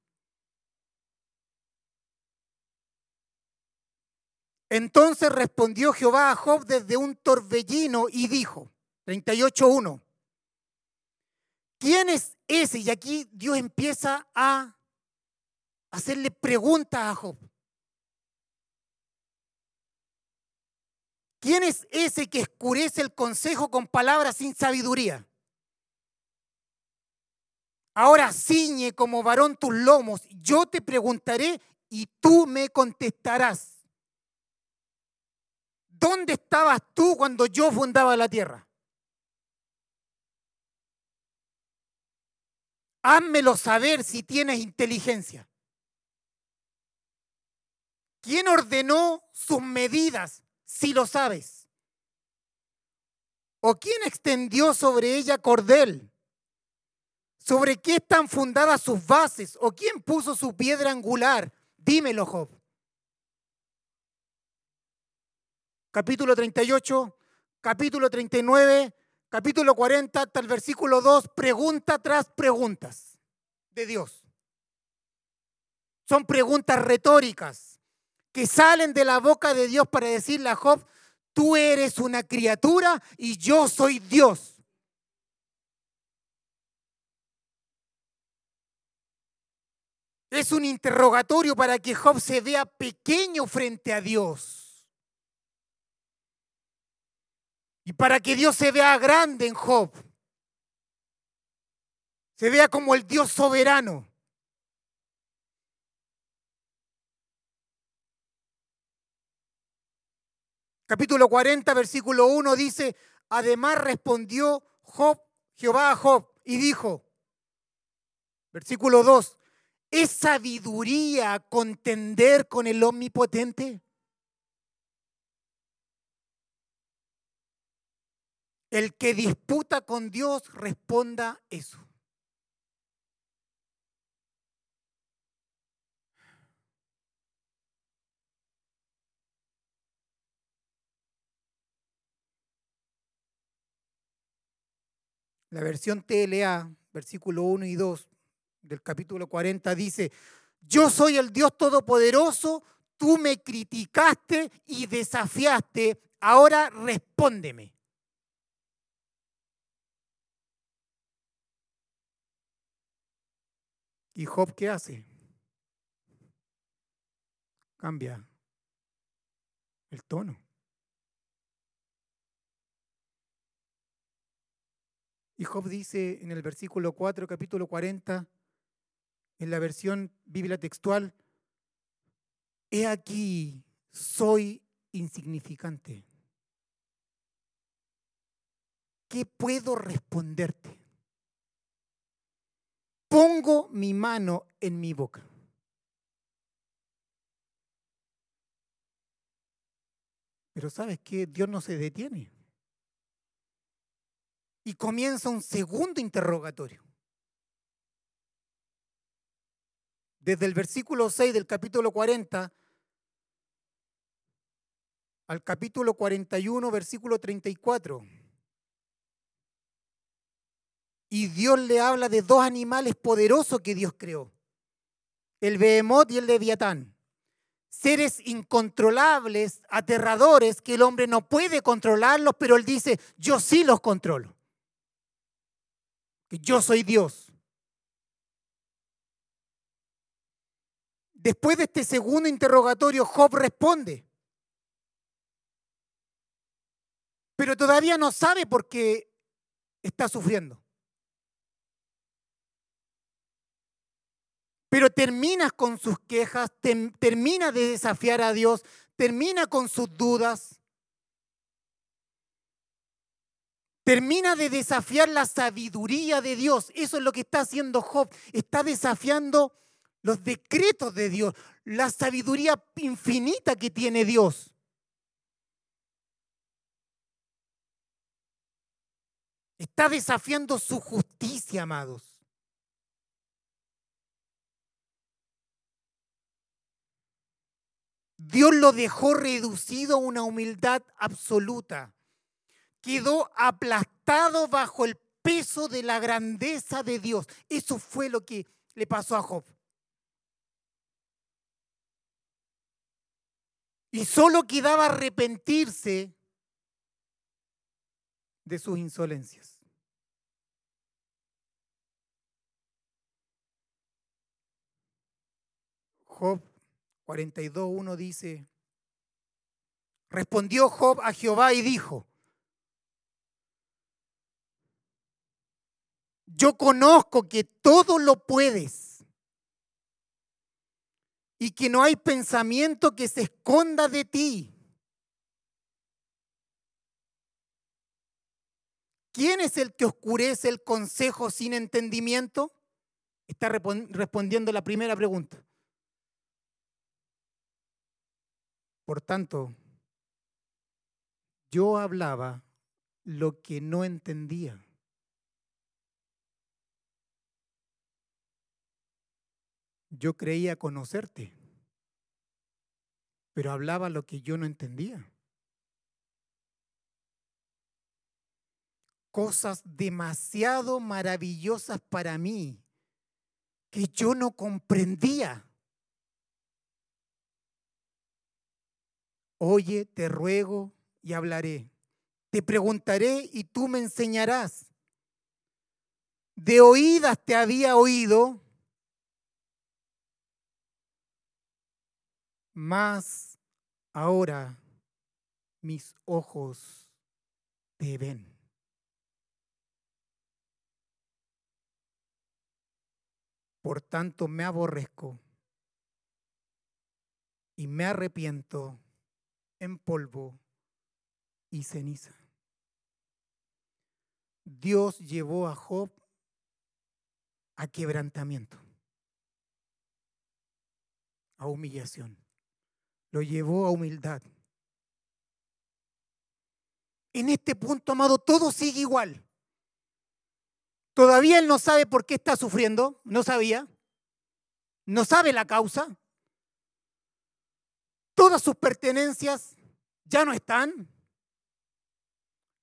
Entonces respondió Jehová a Job desde un torbellino y dijo, 38.1, ¿quién es ese? Y aquí Dios empieza a hacerle preguntas a Job. ¿Quién es ese que escurece el consejo con palabras sin sabiduría? Ahora ciñe como varón tus lomos, yo te preguntaré y tú me contestarás. ¿Dónde estabas tú cuando yo fundaba la tierra? Házmelo saber si tienes inteligencia. ¿Quién ordenó sus medidas, si lo sabes? ¿O quién extendió sobre ella cordel? ¿Sobre qué están fundadas sus bases? ¿O quién puso su piedra angular? Dímelo, Job. capítulo 38, capítulo 39, capítulo 40 hasta el versículo 2, pregunta tras preguntas de Dios. Son preguntas retóricas que salen de la boca de Dios para decirle a Job, tú eres una criatura y yo soy Dios. Es un interrogatorio para que Job se vea pequeño frente a Dios. Y para que Dios se vea grande en Job, se vea como el Dios soberano. Capítulo 40, versículo 1 dice, además respondió Job, Jehová a Job y dijo, versículo 2, ¿Es sabiduría contender con el omnipotente? El que disputa con Dios responda eso. La versión TLA, versículo 1 y 2, del capítulo 40 dice, yo soy el Dios Todopoderoso, tú me criticaste y desafiaste, ahora respóndeme. ¿Y Job qué hace? Cambia el tono. Y Job dice en el versículo 4, capítulo 40, en la versión Biblia textual, he aquí, soy insignificante. ¿Qué puedo responderte? Pongo mi mano en mi boca. Pero sabes que Dios no se detiene y comienza un segundo interrogatorio. Desde el versículo 6 del capítulo 40 al capítulo 41, versículo 34. Y Dios le habla de dos animales poderosos que Dios creó, el Behemoth y el Leviatán. Seres incontrolables, aterradores, que el hombre no puede controlarlos, pero él dice, yo sí los controlo yo soy Dios. Después de este segundo interrogatorio, Job responde. Pero todavía no sabe por qué está sufriendo. Pero termina con sus quejas, termina de desafiar a Dios, termina con sus dudas. Termina de desafiar la sabiduría de Dios. Eso es lo que está haciendo Job. Está desafiando los decretos de Dios, la sabiduría infinita que tiene Dios. Está desafiando su justicia, amados. Dios lo dejó reducido a una humildad absoluta quedó aplastado bajo el peso de la grandeza de Dios. Eso fue lo que le pasó a Job. Y solo quedaba arrepentirse de sus insolencias. Job 42.1 dice, respondió Job a Jehová y dijo, Yo conozco que todo lo puedes y que no hay pensamiento que se esconda de ti. ¿Quién es el que oscurece el consejo sin entendimiento? Está respondiendo la primera pregunta. Por tanto, yo hablaba lo que no entendía. Yo creía conocerte, pero hablaba lo que yo no entendía. Cosas demasiado maravillosas para mí que yo no comprendía. Oye, te ruego y hablaré. Te preguntaré y tú me enseñarás. De oídas te había oído, Más ahora mis ojos te ven. Por tanto me aborrezco y me arrepiento en polvo y ceniza. Dios llevó a Job a quebrantamiento, a humillación lo llevó a humildad. En este punto, amado, todo sigue igual. Todavía él no sabe por qué está sufriendo, no sabía, no sabe la causa. Todas sus pertenencias ya no están.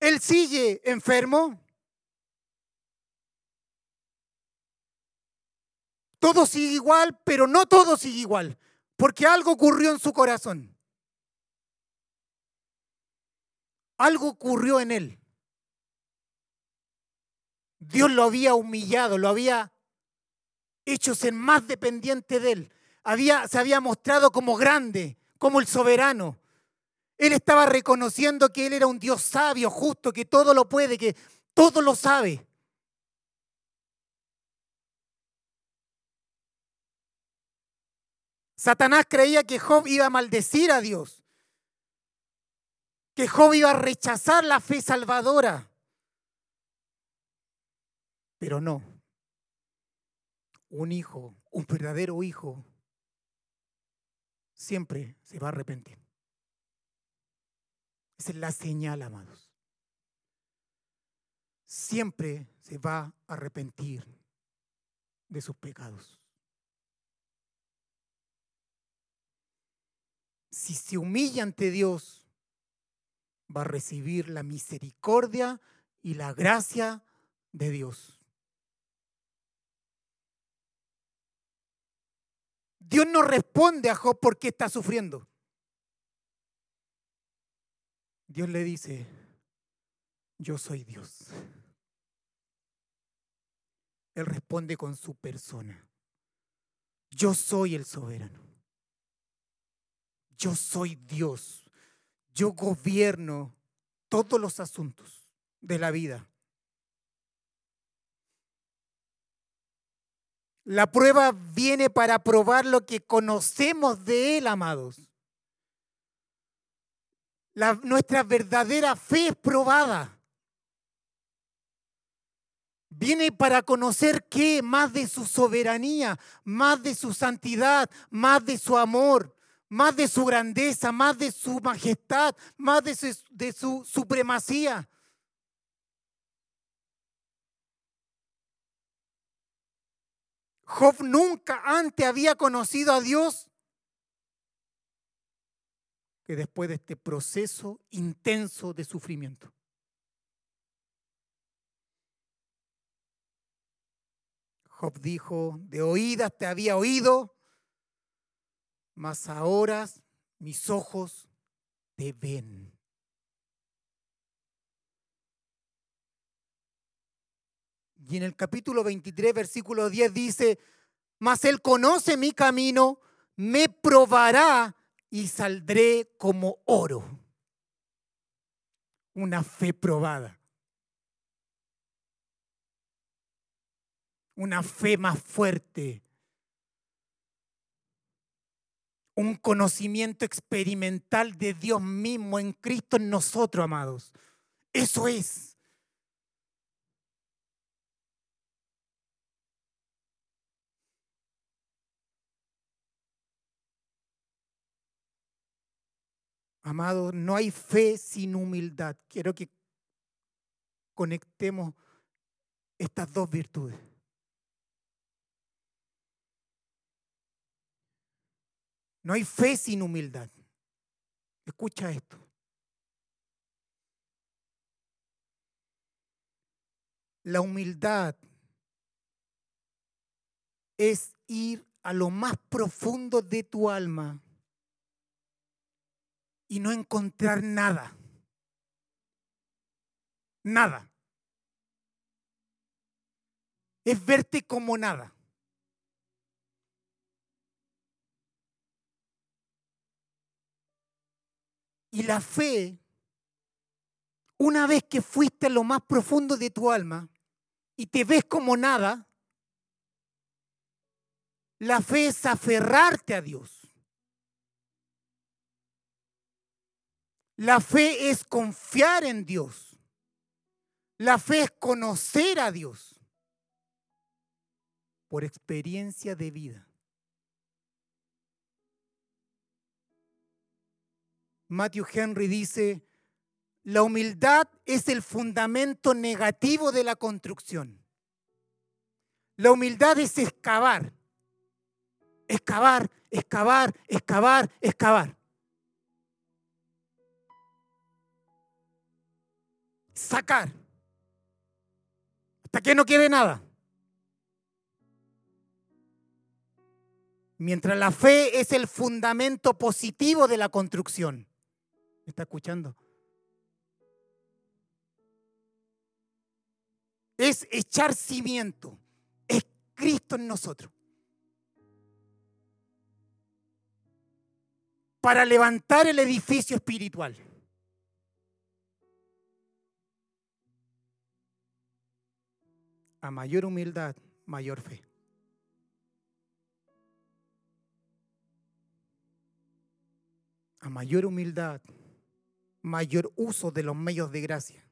Él sigue enfermo. Todo sigue igual, pero no todo sigue igual porque algo ocurrió en su corazón. Algo ocurrió en él. Dios lo había humillado, lo había hecho ser más dependiente de él. Había, se había mostrado como grande, como el soberano. Él estaba reconociendo que él era un Dios sabio, justo, que todo lo puede, que todo lo sabe. Satanás creía que Job iba a maldecir a Dios, que Job iba a rechazar la fe salvadora. Pero no. Un hijo, un verdadero hijo, siempre se va a arrepentir. Esa es la señal, amados. Siempre se va a arrepentir de sus pecados. Si se humilla ante Dios, va a recibir la misericordia y la gracia de Dios. Dios no responde a Job porque está sufriendo. Dios le dice, yo soy Dios. Él responde con su persona. Yo soy el soberano. Yo soy Dios. Yo gobierno todos los asuntos de la vida. La prueba viene para probar lo que conocemos de Él, amados nuestra verdadera fe es probada. Viene para conocer qué, más de su soberanía, más de su santidad, más de su amor, más de su grandeza, más de su majestad, más de su, supremacía. Job nunca antes había conocido a Dios que después de este proceso intenso de sufrimiento. Job dijo, de oídas te había oído, mas ahora mis ojos te ven. Y en el capítulo 23, versículo 10 dice, mas él conoce mi camino, me probará y saldré como oro. Una fe probada. Una fe más fuerte. Un conocimiento experimental de Dios mismo en Cristo en nosotros, amados. Eso es. Amado, no hay fe sin humildad. Quiero que conectemos estas dos virtudes. No hay fe sin humildad. Escucha esto. La humildad es ir a lo más profundo de tu alma y no encontrar nada. Nada. Es verte como nada. Y la fe, una vez que fuiste a lo más profundo de tu alma y te ves como nada, la fe es aferrarte a Dios. La fe es confiar en Dios. La fe es conocer a Dios por experiencia de vida. Matthew Henry dice, la humildad es el fundamento negativo de la construcción. La humildad es excavar, excavar, excavar, excavar, excavar. sacar. Hasta que no quede nada. Mientras la fe es el fundamento positivo de la construcción. ¿Me está escuchando? Es echar cimiento. Es Cristo en nosotros. Para levantar el edificio espiritual. A mayor humildad, mayor fe. A mayor humildad, mayor uso de los medios de gracia.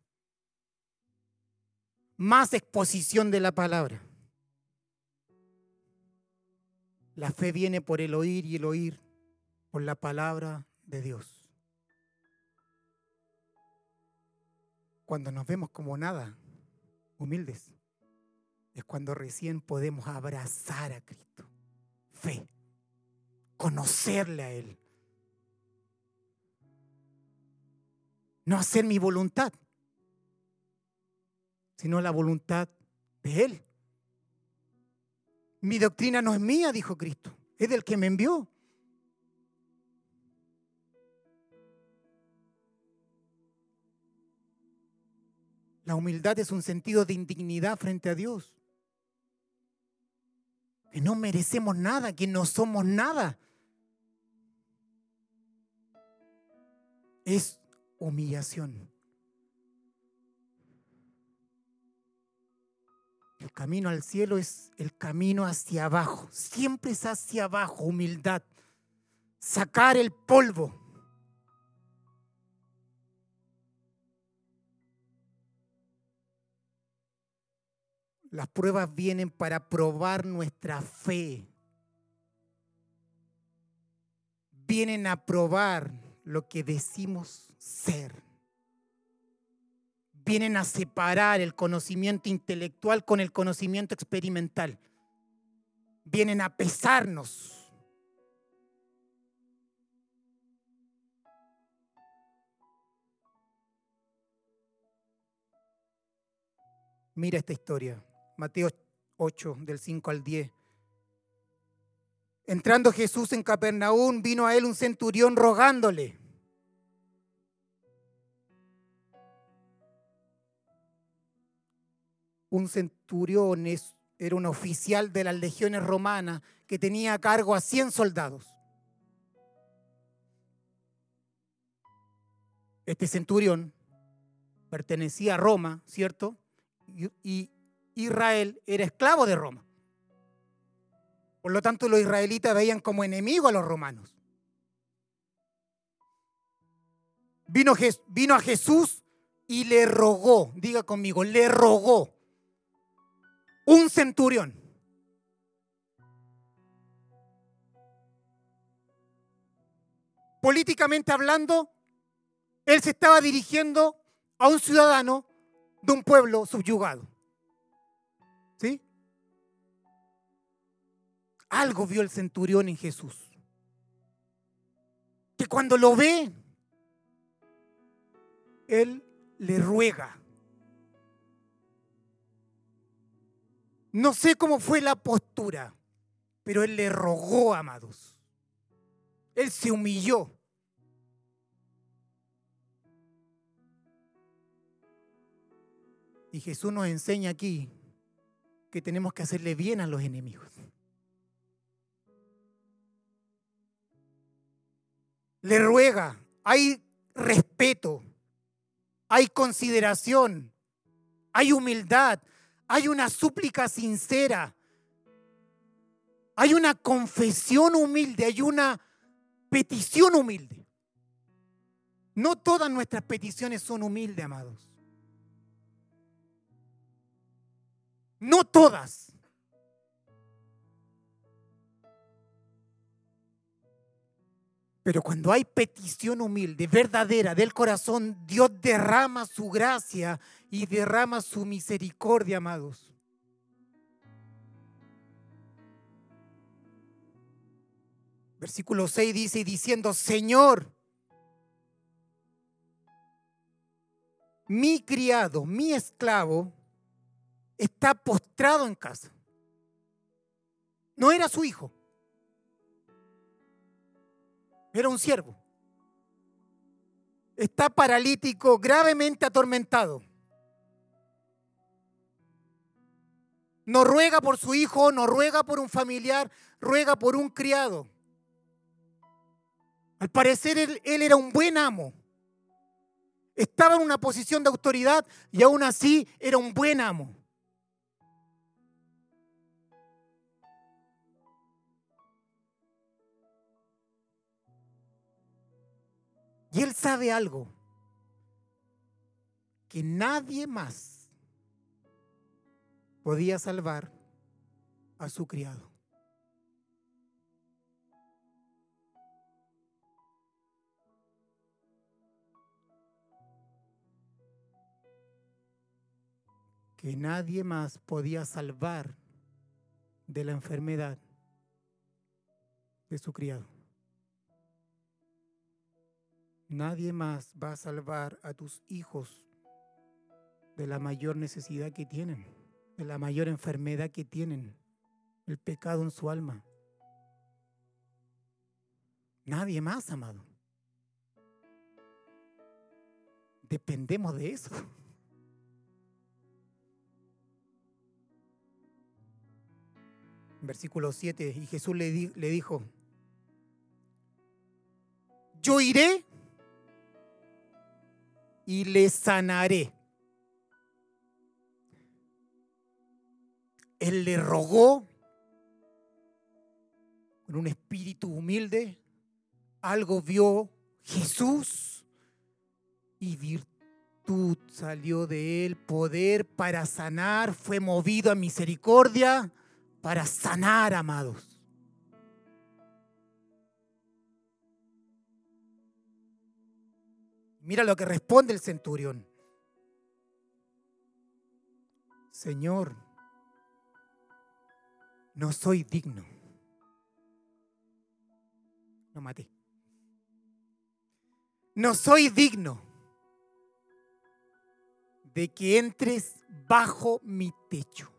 Más exposición de la palabra. La fe viene por el oír y el oír por la palabra de Dios. Cuando nos vemos como nada, humildes, es cuando recién podemos abrazar a Cristo. Fe, conocerle a Él. No hacer mi voluntad, sino la voluntad de Él. Mi doctrina no es mía, dijo Cristo, es del que me envió. La humildad es un sentido de indignidad frente a Dios. Que no merecemos nada, que no somos nada. Es humillación. El camino al cielo es el camino hacia abajo. Siempre es hacia abajo, humildad. Sacar el polvo. Las pruebas vienen para probar nuestra fe. Vienen a probar lo que decimos ser. Vienen a separar el conocimiento intelectual con el conocimiento experimental. Vienen a pesarnos. Mira esta historia, Mateo 8, del 5 al 10. Entrando Jesús en Capernaum, vino a él un centurión rogándole. Un centurión era un oficial de las legiones romanas que tenía a cargo a 100 soldados. Este centurión pertenecía a Roma, ¿cierto? Y Israel era esclavo de Roma. Por lo tanto, los israelitas veían como enemigo a los romanos. Vino, vino a Jesús y le rogó, diga conmigo, le rogó un centurión. Políticamente hablando, él se estaba dirigiendo a un ciudadano de un pueblo subyugado. ¿Sí? Algo vio el centurión en Jesús. Que cuando lo ve, él le ruega. No sé cómo fue la postura, pero él le rogó, amados. Él se humilló. Y Jesús nos enseña aquí que tenemos que hacerle bien a los enemigos. le ruega, hay respeto, hay consideración, hay humildad, hay una súplica sincera, hay una confesión humilde, hay una petición humilde. No todas nuestras peticiones son humildes, amados. No todas. Pero cuando hay petición humilde, verdadera, del corazón, Dios derrama su gracia y derrama su misericordia, amados. Versículo 6 dice, y diciendo, Señor, mi criado, mi esclavo, está postrado en casa. No era su hijo, Era un siervo. Está paralítico, gravemente atormentado. No ruega por su hijo, no ruega por un familiar, ruega por un criado. Al parecer él, era un buen amo. Estaba en una posición de autoridad y aún así era un buen amo. Y él sabe algo, que nadie más podía salvar a su criado. Que nadie más podía salvar de la enfermedad de su criado. Nadie más va a salvar a tus hijos de la mayor necesidad que tienen, de la mayor enfermedad que tienen, el pecado en su alma. Nadie más, amado. Dependemos de eso. Versículo 7, y Jesús le, le dijo, yo iré y le sanaré. Él le rogó con un espíritu humilde, algo vio Jesús y virtud salió de él, poder para sanar, fue movido a misericordia para sanar, amados. Mira lo que responde el centurión. Señor, no soy digno. No maté. No soy digno de que entres bajo mi techo.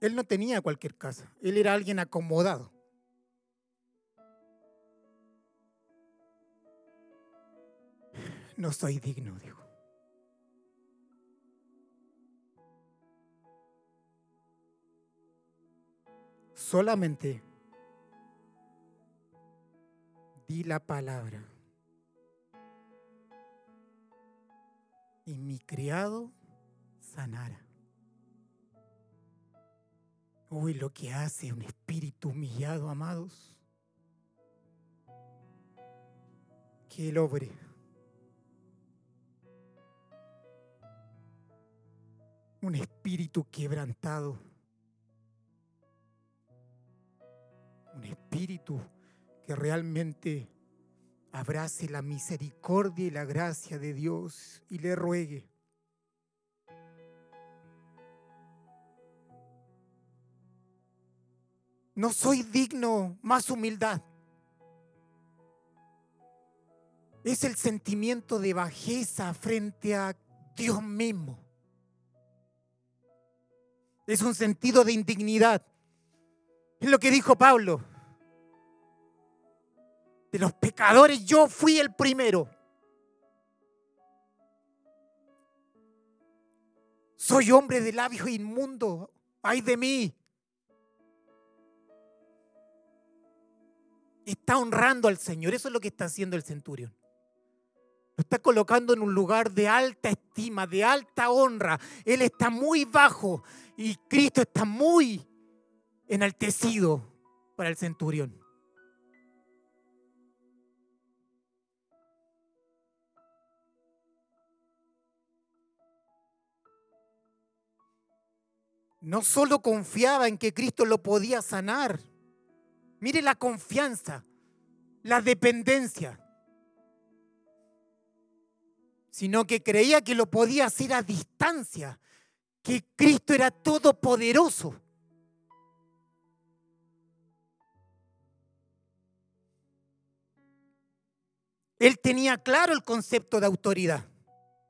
Él no tenía cualquier casa, él era alguien acomodado. No soy digno, dijo. Solamente di la palabra. Y mi criado sanara. Uy, lo que hace un espíritu humillado, amados. Que el obre. Un espíritu quebrantado. Un espíritu que realmente abrace la misericordia y la gracia de Dios y le ruegue No soy digno, más humildad. Es el sentimiento de bajeza frente a Dios mismo. Es un sentido de indignidad. Es lo que dijo Pablo. De los pecadores yo fui el primero. Soy hombre de labios inmundo. Ay de mí. Está honrando al Señor. Eso es lo que está haciendo el centurión. Está colocando en un lugar de alta estima, de alta honra. Él está muy bajo y Cristo está muy enaltecido para el centurión. No solo confiaba en que Cristo lo podía sanar, Mire la confianza, la dependencia, sino que creía que lo podía hacer a distancia, que Cristo era todopoderoso. Él tenía claro el concepto de autoridad,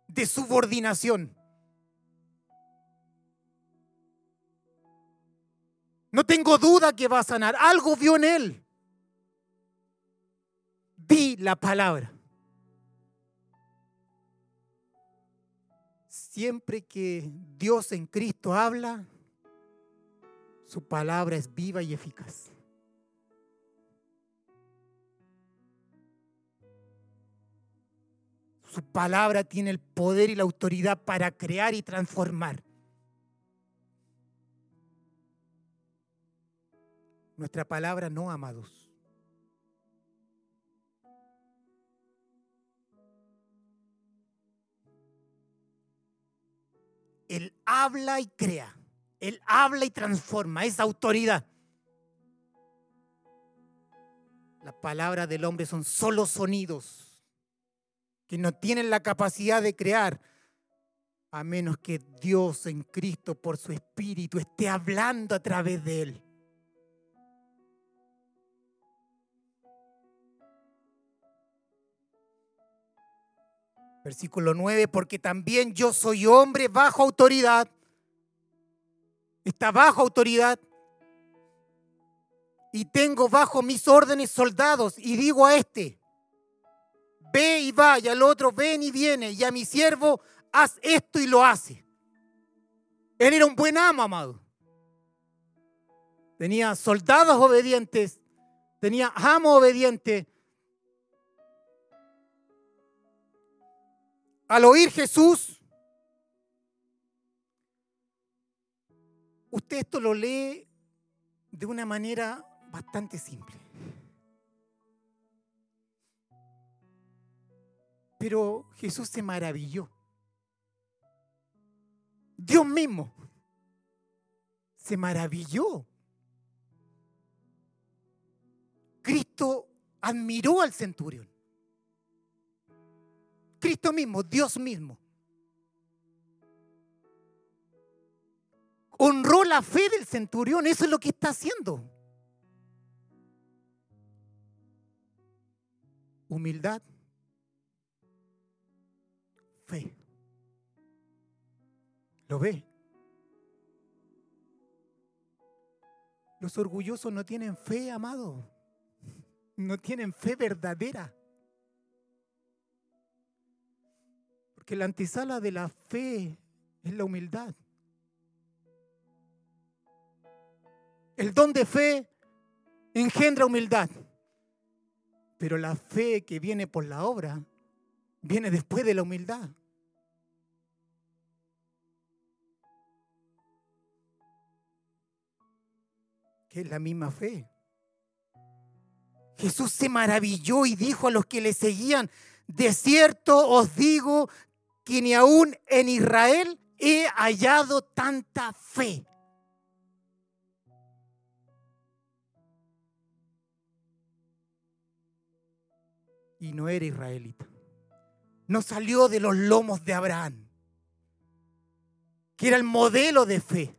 de subordinación. No tengo duda que va a sanar. Algo vio en él. Vi la palabra. Siempre que Dios en Cristo habla, su palabra es viva y eficaz. Su palabra tiene el poder y la autoridad para crear y transformar. Nuestra palabra no, amados. Él habla y crea. Él habla y transforma. Es autoridad. Las palabras del hombre son solo sonidos que no tienen la capacidad de crear, a menos que Dios en Cristo por su Espíritu esté hablando a través de él. Versículo 9, porque también yo soy hombre bajo autoridad. Está bajo autoridad. Y tengo bajo mis órdenes soldados. Y digo a este, ve y va, y al otro ven y viene, y a mi siervo haz esto y lo hace. Él era un buen amo, amado. Tenía soldados obedientes, tenía amo obediente. Al oír Jesús, usted esto lo lee de una manera bastante simple. Pero Jesús se maravilló. Dios mismo se maravilló. Cristo admiró al centurión. Cristo mismo, Dios mismo. Honró la fe del centurión, eso es lo que está haciendo. Humildad, fe. ¿Lo ve? Los orgullosos no tienen fe, amado. No tienen fe verdadera. Porque la antesala de la fe es la humildad. El don de fe engendra humildad. Pero la fe que viene por la obra viene después de la humildad. que es la misma fe. Jesús se maravilló y dijo a los que le seguían, de cierto os digo que ni aún en Israel he hallado tanta fe. Y no era israelita. No salió de los lomos de Abraham, que era el modelo de fe.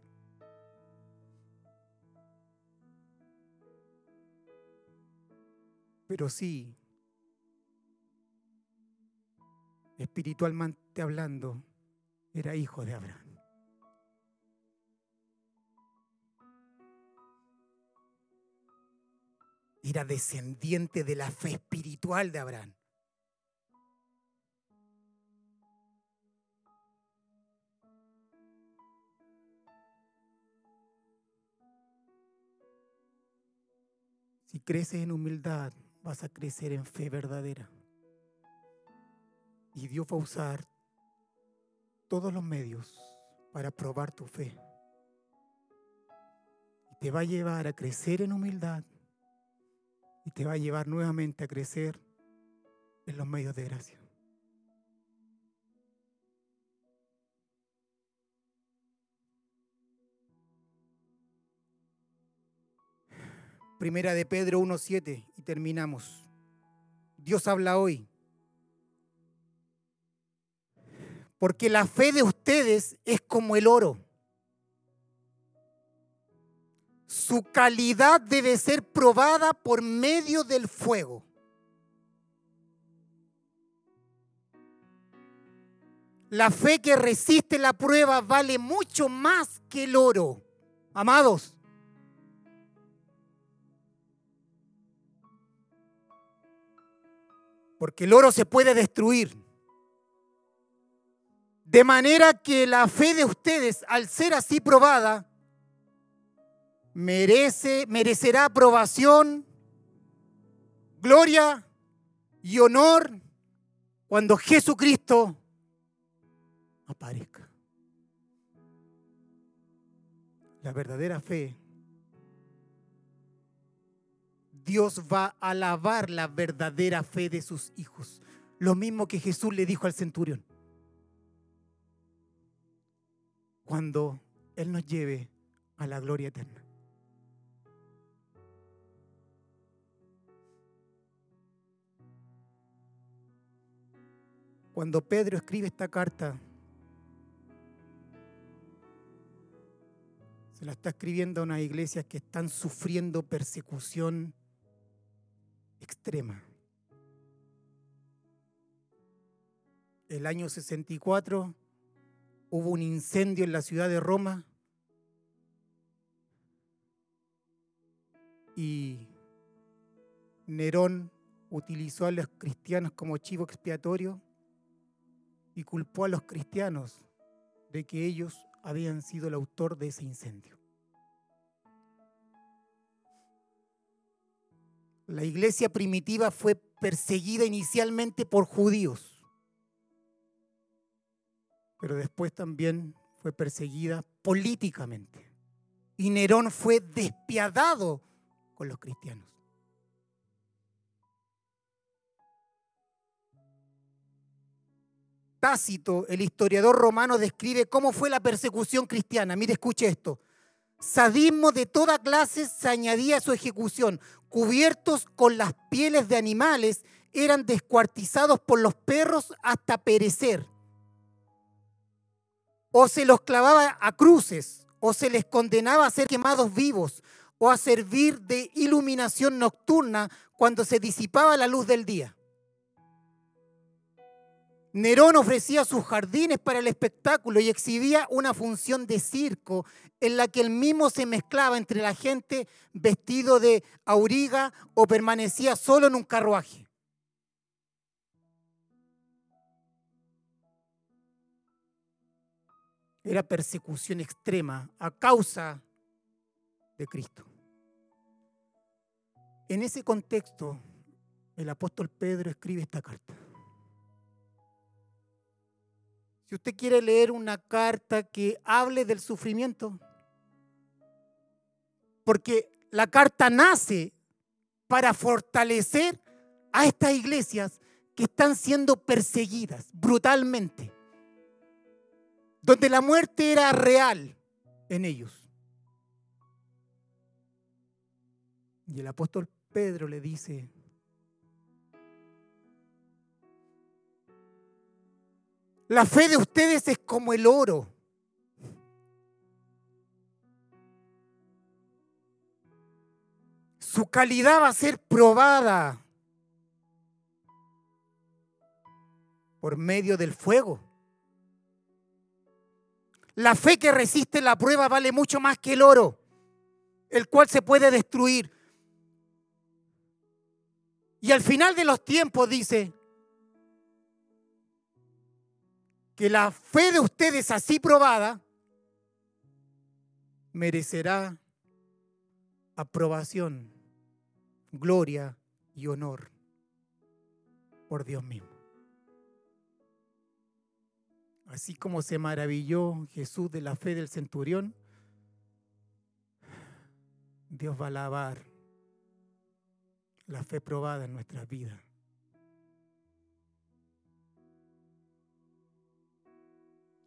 pero sí, espiritualmente hablando, era hijo de Abraham. Era descendiente de la fe espiritual de Abraham. Si creces en humildad, vas a crecer en fe verdadera. Y Dios va a usar todos los medios para probar tu fe. Y te va a llevar a crecer en humildad. Y te va a llevar nuevamente a crecer en los medios de gracia. Primera de Pedro 1.7 y terminamos. Dios habla hoy. porque la fe de ustedes es como el oro. Su calidad debe ser probada por medio del fuego. La fe que resiste la prueba vale mucho más que el oro. Amados, porque el oro se puede destruir, de manera que la fe de ustedes, al ser así probada, merece, merecerá aprobación, gloria y honor cuando Jesucristo aparezca. La verdadera fe, Dios va a alabar la verdadera fe de sus hijos. Lo mismo que Jesús le dijo al centurión. Cuando Él nos lleve a la gloria eterna. Cuando Pedro escribe esta carta, se la está escribiendo a unas iglesias que están sufriendo persecución extrema. El año 64 hubo un incendio en la ciudad de Roma y Nerón utilizó a los cristianos como chivo expiatorio y culpó a los cristianos de que ellos habían sido el autor de ese incendio. La iglesia primitiva fue perseguida inicialmente por judíos, pero después también fue perseguida políticamente. Y Nerón fue despiadado con los cristianos. Tácito, el historiador romano, describe cómo fue la persecución cristiana. Mire, escuche esto. Sadismo de toda clase se añadía a su ejecución. Cubiertos con las pieles de animales, eran descuartizados por los perros hasta perecer. O se los clavaba a cruces, o se les condenaba a ser quemados vivos, o a servir de iluminación nocturna cuando se disipaba la luz del día. Nerón ofrecía sus jardines para el espectáculo y exhibía una función de circo en la que él mismo se mezclaba entre la gente vestido de auriga o permanecía solo en un carruaje. Era persecución extrema a causa de Cristo. En ese contexto, el apóstol Pedro escribe esta carta. Si usted quiere leer una carta que hable del sufrimiento, porque la carta nace para fortalecer a estas iglesias que están siendo perseguidas brutalmente, donde la muerte era real en ellos. Y el apóstol Pedro le dice, La fe de ustedes es como el oro. Su calidad va a ser probada por medio del fuego. La fe que resiste la prueba vale mucho más que el oro, el cual se puede destruir. Y al final de los tiempos dice, que la fe de ustedes así probada merecerá aprobación, gloria y honor por Dios mismo. Así como se maravilló Jesús de la fe del centurión, Dios va a alabar la fe probada en nuestras vidas.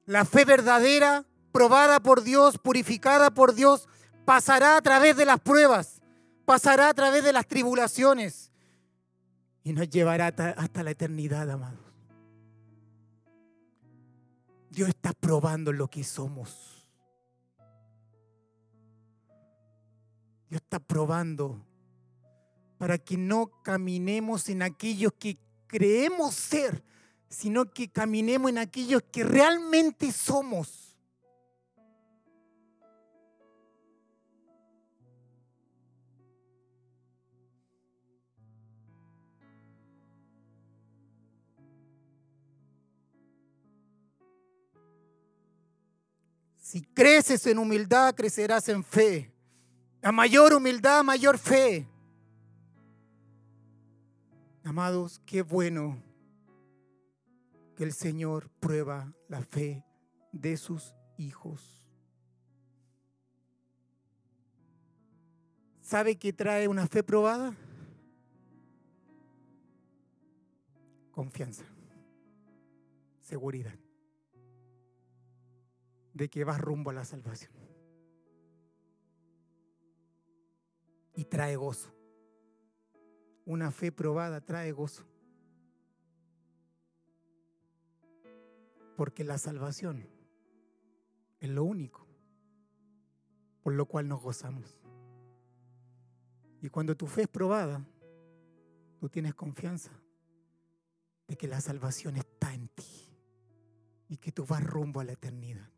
La fe verdadera, probada por Dios, purificada por Dios, pasará a través de las pruebas, pasará a través de las tribulaciones y nos llevará hasta la eternidad, amados. Dios está probando lo que somos. Dios está probando para que no caminemos en aquellos que creemos ser, sino que caminemos en aquellos que realmente somos. Si creces en humildad, crecerás en fe. A mayor humildad, mayor fe. Amados, qué bueno que el Señor prueba la fe de sus hijos. ¿Sabe qué trae una fe probada? Confianza, seguridad de que vas rumbo a la salvación. Y trae gozo. Una fe probada trae gozo. Porque la salvación es lo único por lo cual nos gozamos. Y cuando tu fe es probada, tú tienes confianza de que la salvación está en ti y que tú vas rumbo a la eternidad.